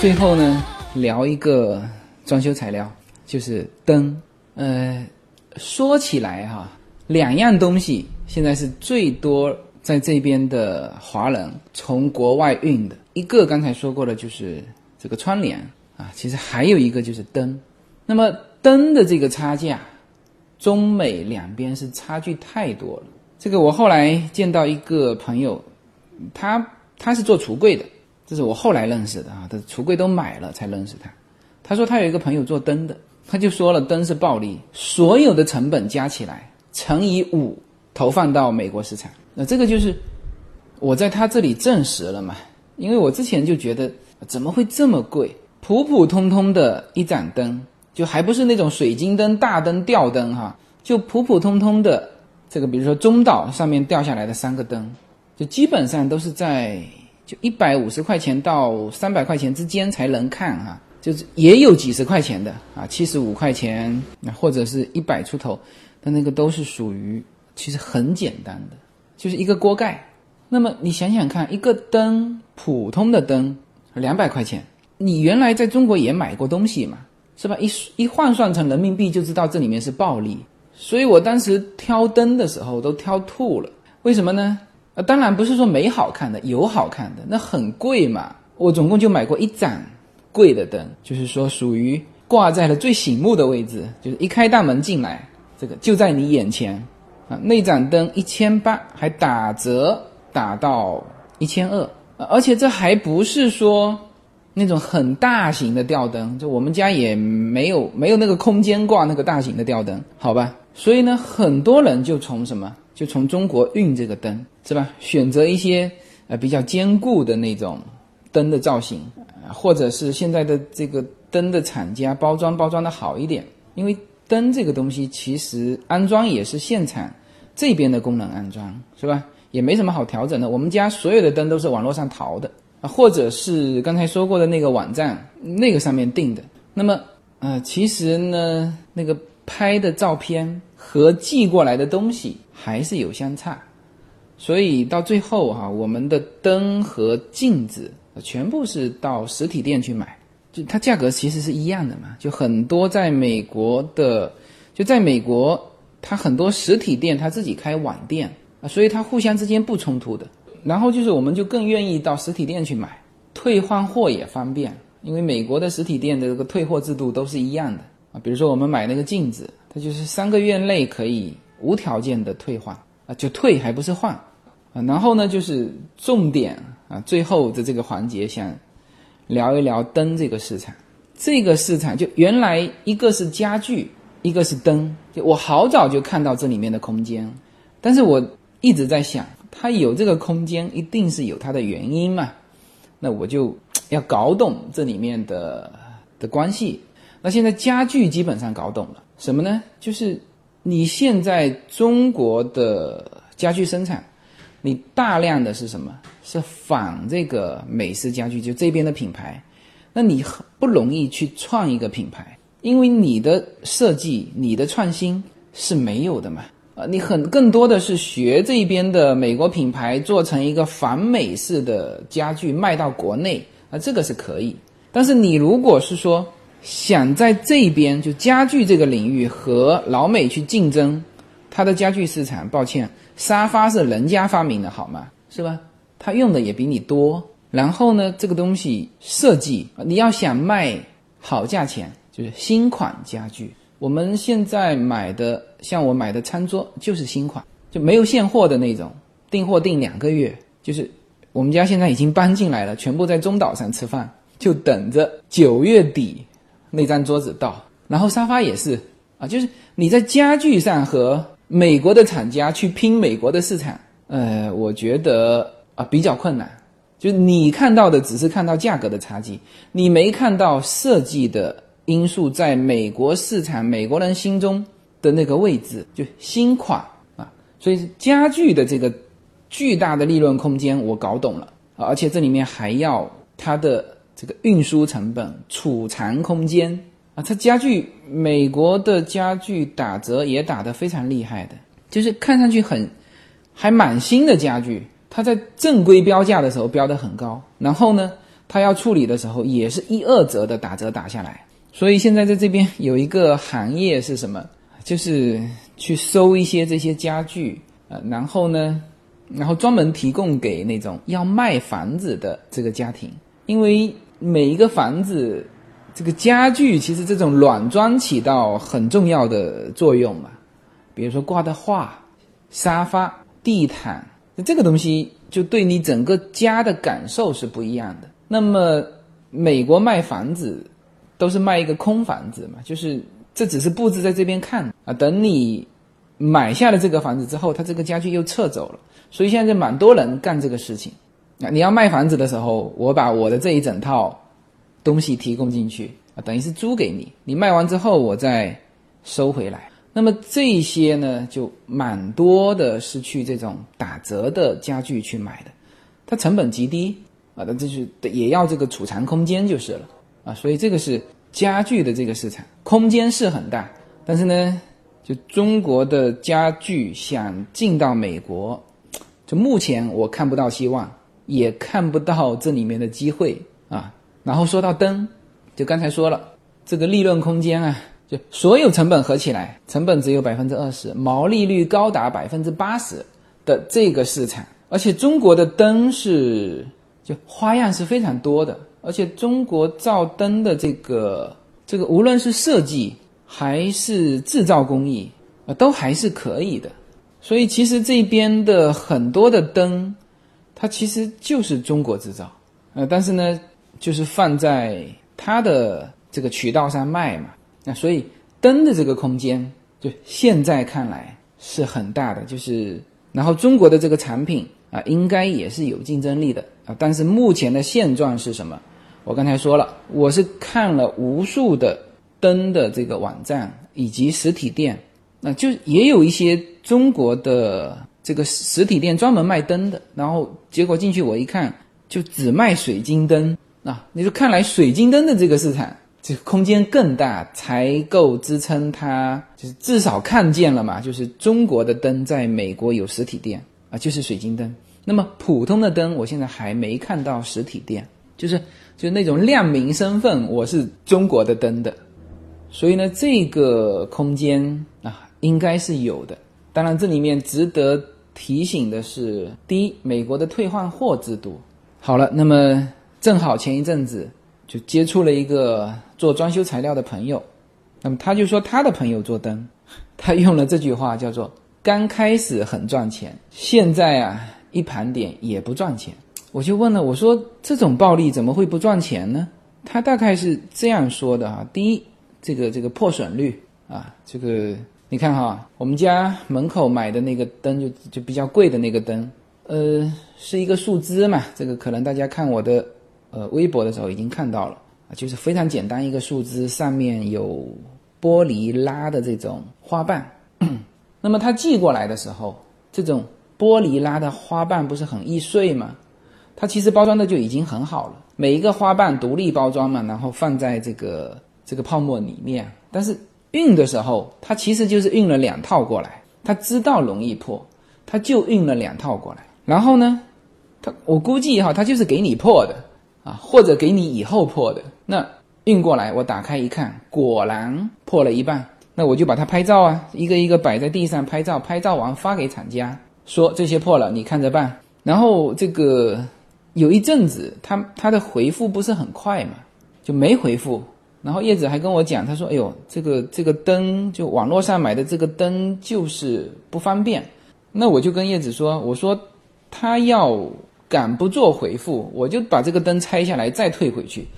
最后呢，聊一个装修材料，就是灯。呃，说起来哈，两样东西。现在是最多在这边的华人从国外运的一个，刚才说过的就是这个窗帘啊，其实还有一个就是灯。那么灯的这个差价，中美两边是差距太多了。这个我后来见到一个朋友，他他是做橱柜的，这是我后来认识的啊，他橱柜都买了才认识他。他说他有一个朋友做灯的，他就说了灯是暴利，所有的成本加起来乘以五。投放到美国市场，那这个就是我在他这里证实了嘛？因为我之前就觉得怎么会这么贵？普普通通的一盏灯，就还不是那种水晶灯、大灯、吊灯哈，就普普通通的这个，比如说中岛上面掉下来的三个灯，就基本上都是在就一百五十块钱到三百块钱之间才能看哈，就是也有几十块钱的啊，七十五块钱或者是一百出头，但那个都是属于。其实很简单的，就是一个锅盖。那么你想想看，一个灯，普通的灯，两百块钱。你原来在中国也买过东西嘛，是吧？一一换算成人民币就知道这里面是暴利。所以我当时挑灯的时候都挑吐了。为什么呢？啊，当然不是说没好看的，有好看的，那很贵嘛。我总共就买过一盏贵的灯，就是说属于挂在了最醒目的位置，就是一开大门进来，这个就在你眼前。啊，那盏灯一千八，还打折打到一千二。而且这还不是说那种很大型的吊灯，就我们家也没有没有那个空间挂那个大型的吊灯，好吧？所以呢，很多人就从什么，就从中国运这个灯，是吧？选择一些呃比较坚固的那种灯的造型，或者是现在的这个灯的厂家包装包装的好一点，因为。灯这个东西其实安装也是现场这边的功能安装，是吧？也没什么好调整的。我们家所有的灯都是网络上淘的啊，或者是刚才说过的那个网站那个上面订的。那么，呃，其实呢，那个拍的照片和寄过来的东西还是有相差，所以到最后哈，我们的灯和镜子全部是到实体店去买。就它价格其实是一样的嘛，就很多在美国的，就在美国，它很多实体店它自己开网店啊，所以它互相之间不冲突的。然后就是我们就更愿意到实体店去买，退换货也方便，因为美国的实体店的这个退货制度都是一样的啊。比如说我们买那个镜子，它就是三个月内可以无条件的退换啊，就退还不是换啊。然后呢，就是重点啊，最后的这个环节想。聊一聊灯这个市场，这个市场就原来一个是家具，一个是灯，就我好早就看到这里面的空间，但是我一直在想，它有这个空间一定是有它的原因嘛？那我就要搞懂这里面的的关系。那现在家具基本上搞懂了，什么呢？就是你现在中国的家具生产。你大量的是什么？是仿这个美式家具，就这边的品牌，那你很不容易去创一个品牌，因为你的设计、你的创新是没有的嘛。啊，你很更多的是学这边的美国品牌，做成一个反美式的家具卖到国内啊，这个是可以。但是你如果是说想在这边就家具这个领域和老美去竞争，它的家具市场，抱歉。沙发是人家发明的，好吗？是吧？他用的也比你多。然后呢，这个东西设计，你要想卖好价钱，就是新款家具。我们现在买的，像我买的餐桌就是新款，就没有现货的那种，订货订两个月。就是我们家现在已经搬进来了，全部在中岛上吃饭，就等着九月底那张桌子到。然后沙发也是啊，就是你在家具上和。美国的厂家去拼美国的市场，呃，我觉得啊比较困难。就你看到的只是看到价格的差距，你没看到设计的因素在美国市场、美国人心中的那个位置。就新款啊，所以家具的这个巨大的利润空间我搞懂了，而且这里面还要它的这个运输成本、储藏空间。啊，它家具，美国的家具打折也打得非常厉害的，就是看上去很，还蛮新的家具，它在正规标价的时候标得很高，然后呢，它要处理的时候也是一二折的打折打下来。所以现在在这边有一个行业是什么？就是去收一些这些家具，呃，然后呢，然后专门提供给那种要卖房子的这个家庭，因为每一个房子。这个家具其实这种软装起到很重要的作用嘛，比如说挂的画、沙发、地毯，那这个东西就对你整个家的感受是不一样的。那么美国卖房子都是卖一个空房子嘛，就是这只是布置在这边看啊，等你买下了这个房子之后，他这个家具又撤走了。所以现在蛮多人干这个事情。你要卖房子的时候，我把我的这一整套。东西提供进去啊，等于是租给你，你卖完之后我再收回来。那么这些呢，就蛮多的是去这种打折的家具去买的，它成本极低啊，那这是也要这个储藏空间就是了啊，所以这个是家具的这个市场空间是很大，但是呢，就中国的家具想进到美国，就目前我看不到希望，也看不到这里面的机会啊。然后说到灯，就刚才说了，这个利润空间啊，就所有成本合起来，成本只有百分之二十，毛利率高达百分之八十的这个市场，而且中国的灯是就花样是非常多的，而且中国造灯的这个这个无论是设计还是制造工艺啊，都还是可以的，所以其实这边的很多的灯。它其实就是中国制造，呃，但是呢，就是放在它的这个渠道上卖嘛。那所以灯的这个空间，就现在看来是很大的。就是然后中国的这个产品啊，应该也是有竞争力的啊。但是目前的现状是什么？我刚才说了，我是看了无数的灯的这个网站以及实体店，那就也有一些中国的。这个实体店专门卖灯的，然后结果进去我一看，就只卖水晶灯啊！你说看来水晶灯的这个市场，这个空间更大，才够支撑它，就是至少看见了嘛，就是中国的灯在美国有实体店啊，就是水晶灯。那么普通的灯，我现在还没看到实体店，就是就是那种亮明身份，我是中国的灯的。所以呢，这个空间啊，应该是有的。当然，这里面值得。提醒的是，第一，美国的退换货制度。好了，那么正好前一阵子就接触了一个做装修材料的朋友，那么他就说他的朋友做灯，他用了这句话叫做“刚开始很赚钱，现在啊一盘点也不赚钱”。我就问了，我说这种暴利怎么会不赚钱呢？他大概是这样说的哈：第一，这个这个破损率啊，这个。你看哈，我们家门口买的那个灯就就比较贵的那个灯，呃，是一个树枝嘛。这个可能大家看我的呃微博的时候已经看到了，就是非常简单一个树枝，上面有玻璃拉的这种花瓣。(clears throat) 那么它寄过来的时候，这种玻璃拉的花瓣不是很易碎吗？它其实包装的就已经很好了，每一个花瓣独立包装嘛，然后放在这个这个泡沫里面，但是。运的时候，他其实就是运了两套过来。他知道容易破，他就运了两套过来。然后呢，他我估计哈，他就是给你破的啊，或者给你以后破的。那运过来，我打开一看，果然破了一半。那我就把它拍照啊，一个一个摆在地上拍照。拍照完发给厂家，说这些破了，你看着办。然后这个有一阵子，他他的回复不是很快嘛，就没回复。然后叶子还跟我讲，他说：“哎呦，这个这个灯，就网络上买的这个灯就是不方便。”那我就跟叶子说：“我说他要敢不做回复，我就把这个灯拆下来再退回去，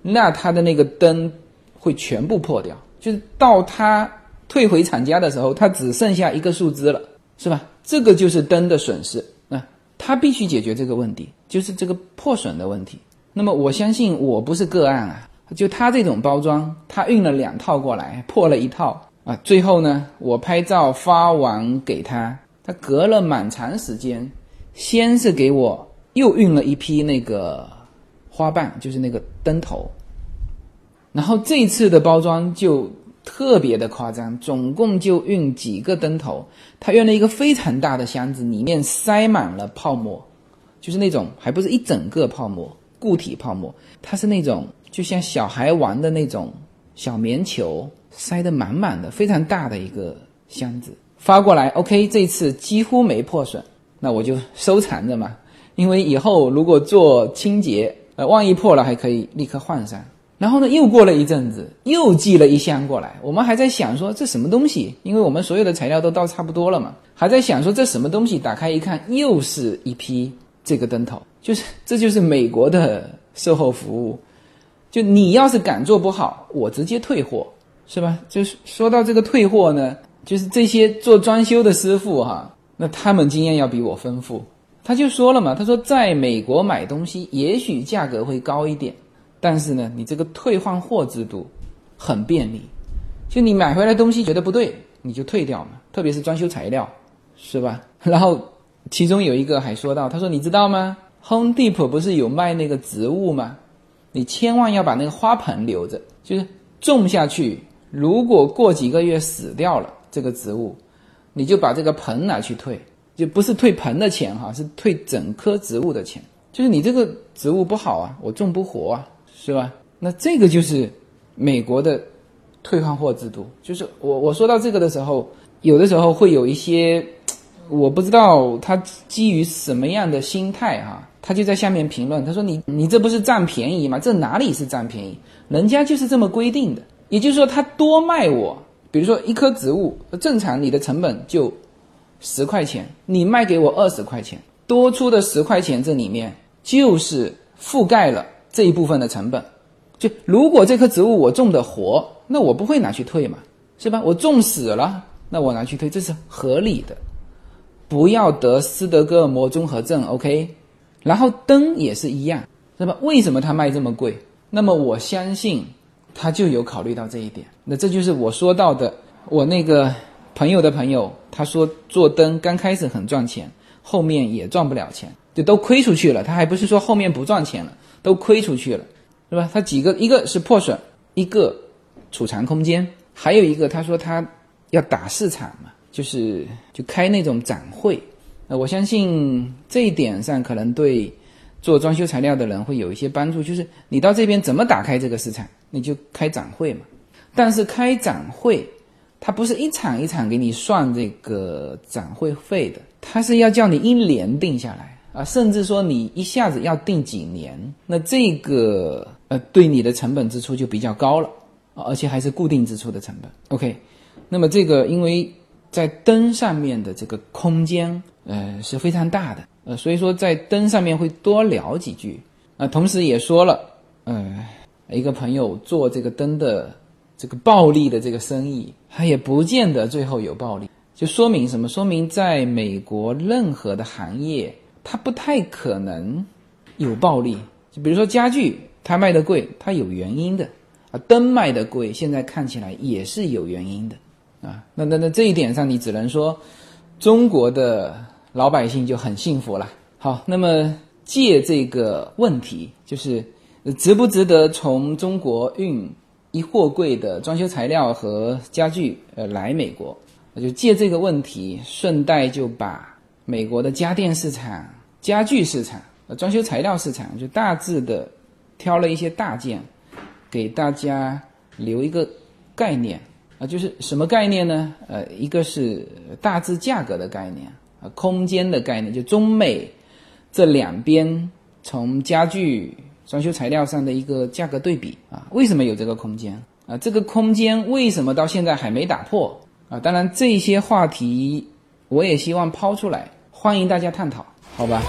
那他的那个灯会全部破掉。就是到他退回厂家的时候，他只剩下一个树枝了，是吧？这个就是灯的损失。那他必须解决这个问题，就是这个破损的问题。那么我相信我不是个案啊。”就他这种包装，他运了两套过来，破了一套啊。最后呢，我拍照发完给他，他隔了蛮长时间，先是给我又运了一批那个花瓣，就是那个灯头。然后这次的包装就特别的夸张，总共就运几个灯头，他运了一个非常大的箱子，里面塞满了泡沫，就是那种还不是一整个泡沫，固体泡沫，它是那种。就像小孩玩的那种小棉球，塞得满满的，非常大的一个箱子发过来。OK，这次几乎没破损，那我就收藏着嘛。因为以后如果做清洁，呃，万一破了还可以立刻换上。然后呢，又过了一阵子，又寄了一箱过来。我们还在想说这什么东西，因为我们所有的材料都到差不多了嘛，还在想说这什么东西。打开一看，又是一批这个灯头，就是这就是美国的售后服务。就你要是敢做不好，我直接退货，是吧？就是说到这个退货呢，就是这些做装修的师傅哈，那他们经验要比我丰富。他就说了嘛，他说在美国买东西也许价格会高一点，但是呢，你这个退换货制度很便利，就你买回来东西觉得不对，你就退掉嘛。特别是装修材料，是吧？然后其中有一个还说到，他说你知道吗？Home Depot 不是有卖那个植物吗？你千万要把那个花盆留着，就是种下去。如果过几个月死掉了，这个植物，你就把这个盆拿去退，就不是退盆的钱哈，是退整棵植物的钱。就是你这个植物不好啊，我种不活啊，是吧？那这个就是美国的退换货制度。就是我我说到这个的时候，有的时候会有一些，我不知道他基于什么样的心态哈。他就在下面评论，他说：“你你这不是占便宜吗？这哪里是占便宜？人家就是这么规定的。也就是说，他多卖我，比如说一棵植物，正常你的成本就十块钱，你卖给我二十块钱，多出的十块钱这里面就是覆盖了这一部分的成本。就如果这棵植物我种的活，那我不会拿去退嘛，是吧？我种死了，那我拿去退，这是合理的。不要得斯德哥尔摩综合症，OK？然后灯也是一样，是吧？为什么它卖这么贵？那么我相信他就有考虑到这一点。那这就是我说到的，我那个朋友的朋友，他说做灯刚开始很赚钱，后面也赚不了钱，就都亏出去了。他还不是说后面不赚钱了，都亏出去了，是吧？他几个，一个是破损，一个储藏空间，还有一个他说他要打市场嘛，就是就开那种展会。呃，我相信这一点上可能对。做装修材料的人会有一些帮助，就是你到这边怎么打开这个市场，你就开展会嘛。但是开展会，它不是一场一场给你算这个展会费的，它是要叫你一年定下来啊，甚至说你一下子要定几年，那这个呃对你的成本支出就比较高了，而且还是固定支出的成本。OK，那么这个因为在灯上面的这个空间呃是非常大的。呃，所以说在灯上面会多聊几句，啊，同时也说了，呃，一个朋友做这个灯的这个暴利的这个生意，他也不见得最后有暴利，就说明什么？说明在美国任何的行业，它不太可能有暴利。就比如说家具，它卖的贵，它有原因的啊，灯卖的贵，现在看起来也是有原因的啊。那那那这一点上，你只能说中国的。老百姓就很幸福了。好，那么借这个问题，就是值不值得从中国运一货柜的装修材料和家具呃来美国？那就借这个问题，顺带就把美国的家电市场、家具市场、呃装修材料市场，就大致的挑了一些大件，给大家留一个概念啊，就是什么概念呢？呃，一个是大致价格的概念。啊，空间的概念就中美这两边从家具装修材料上的一个价格对比啊，为什么有这个空间啊？这个空间为什么到现在还没打破啊？当然这些话题我也希望抛出来，欢迎大家探讨，好吧？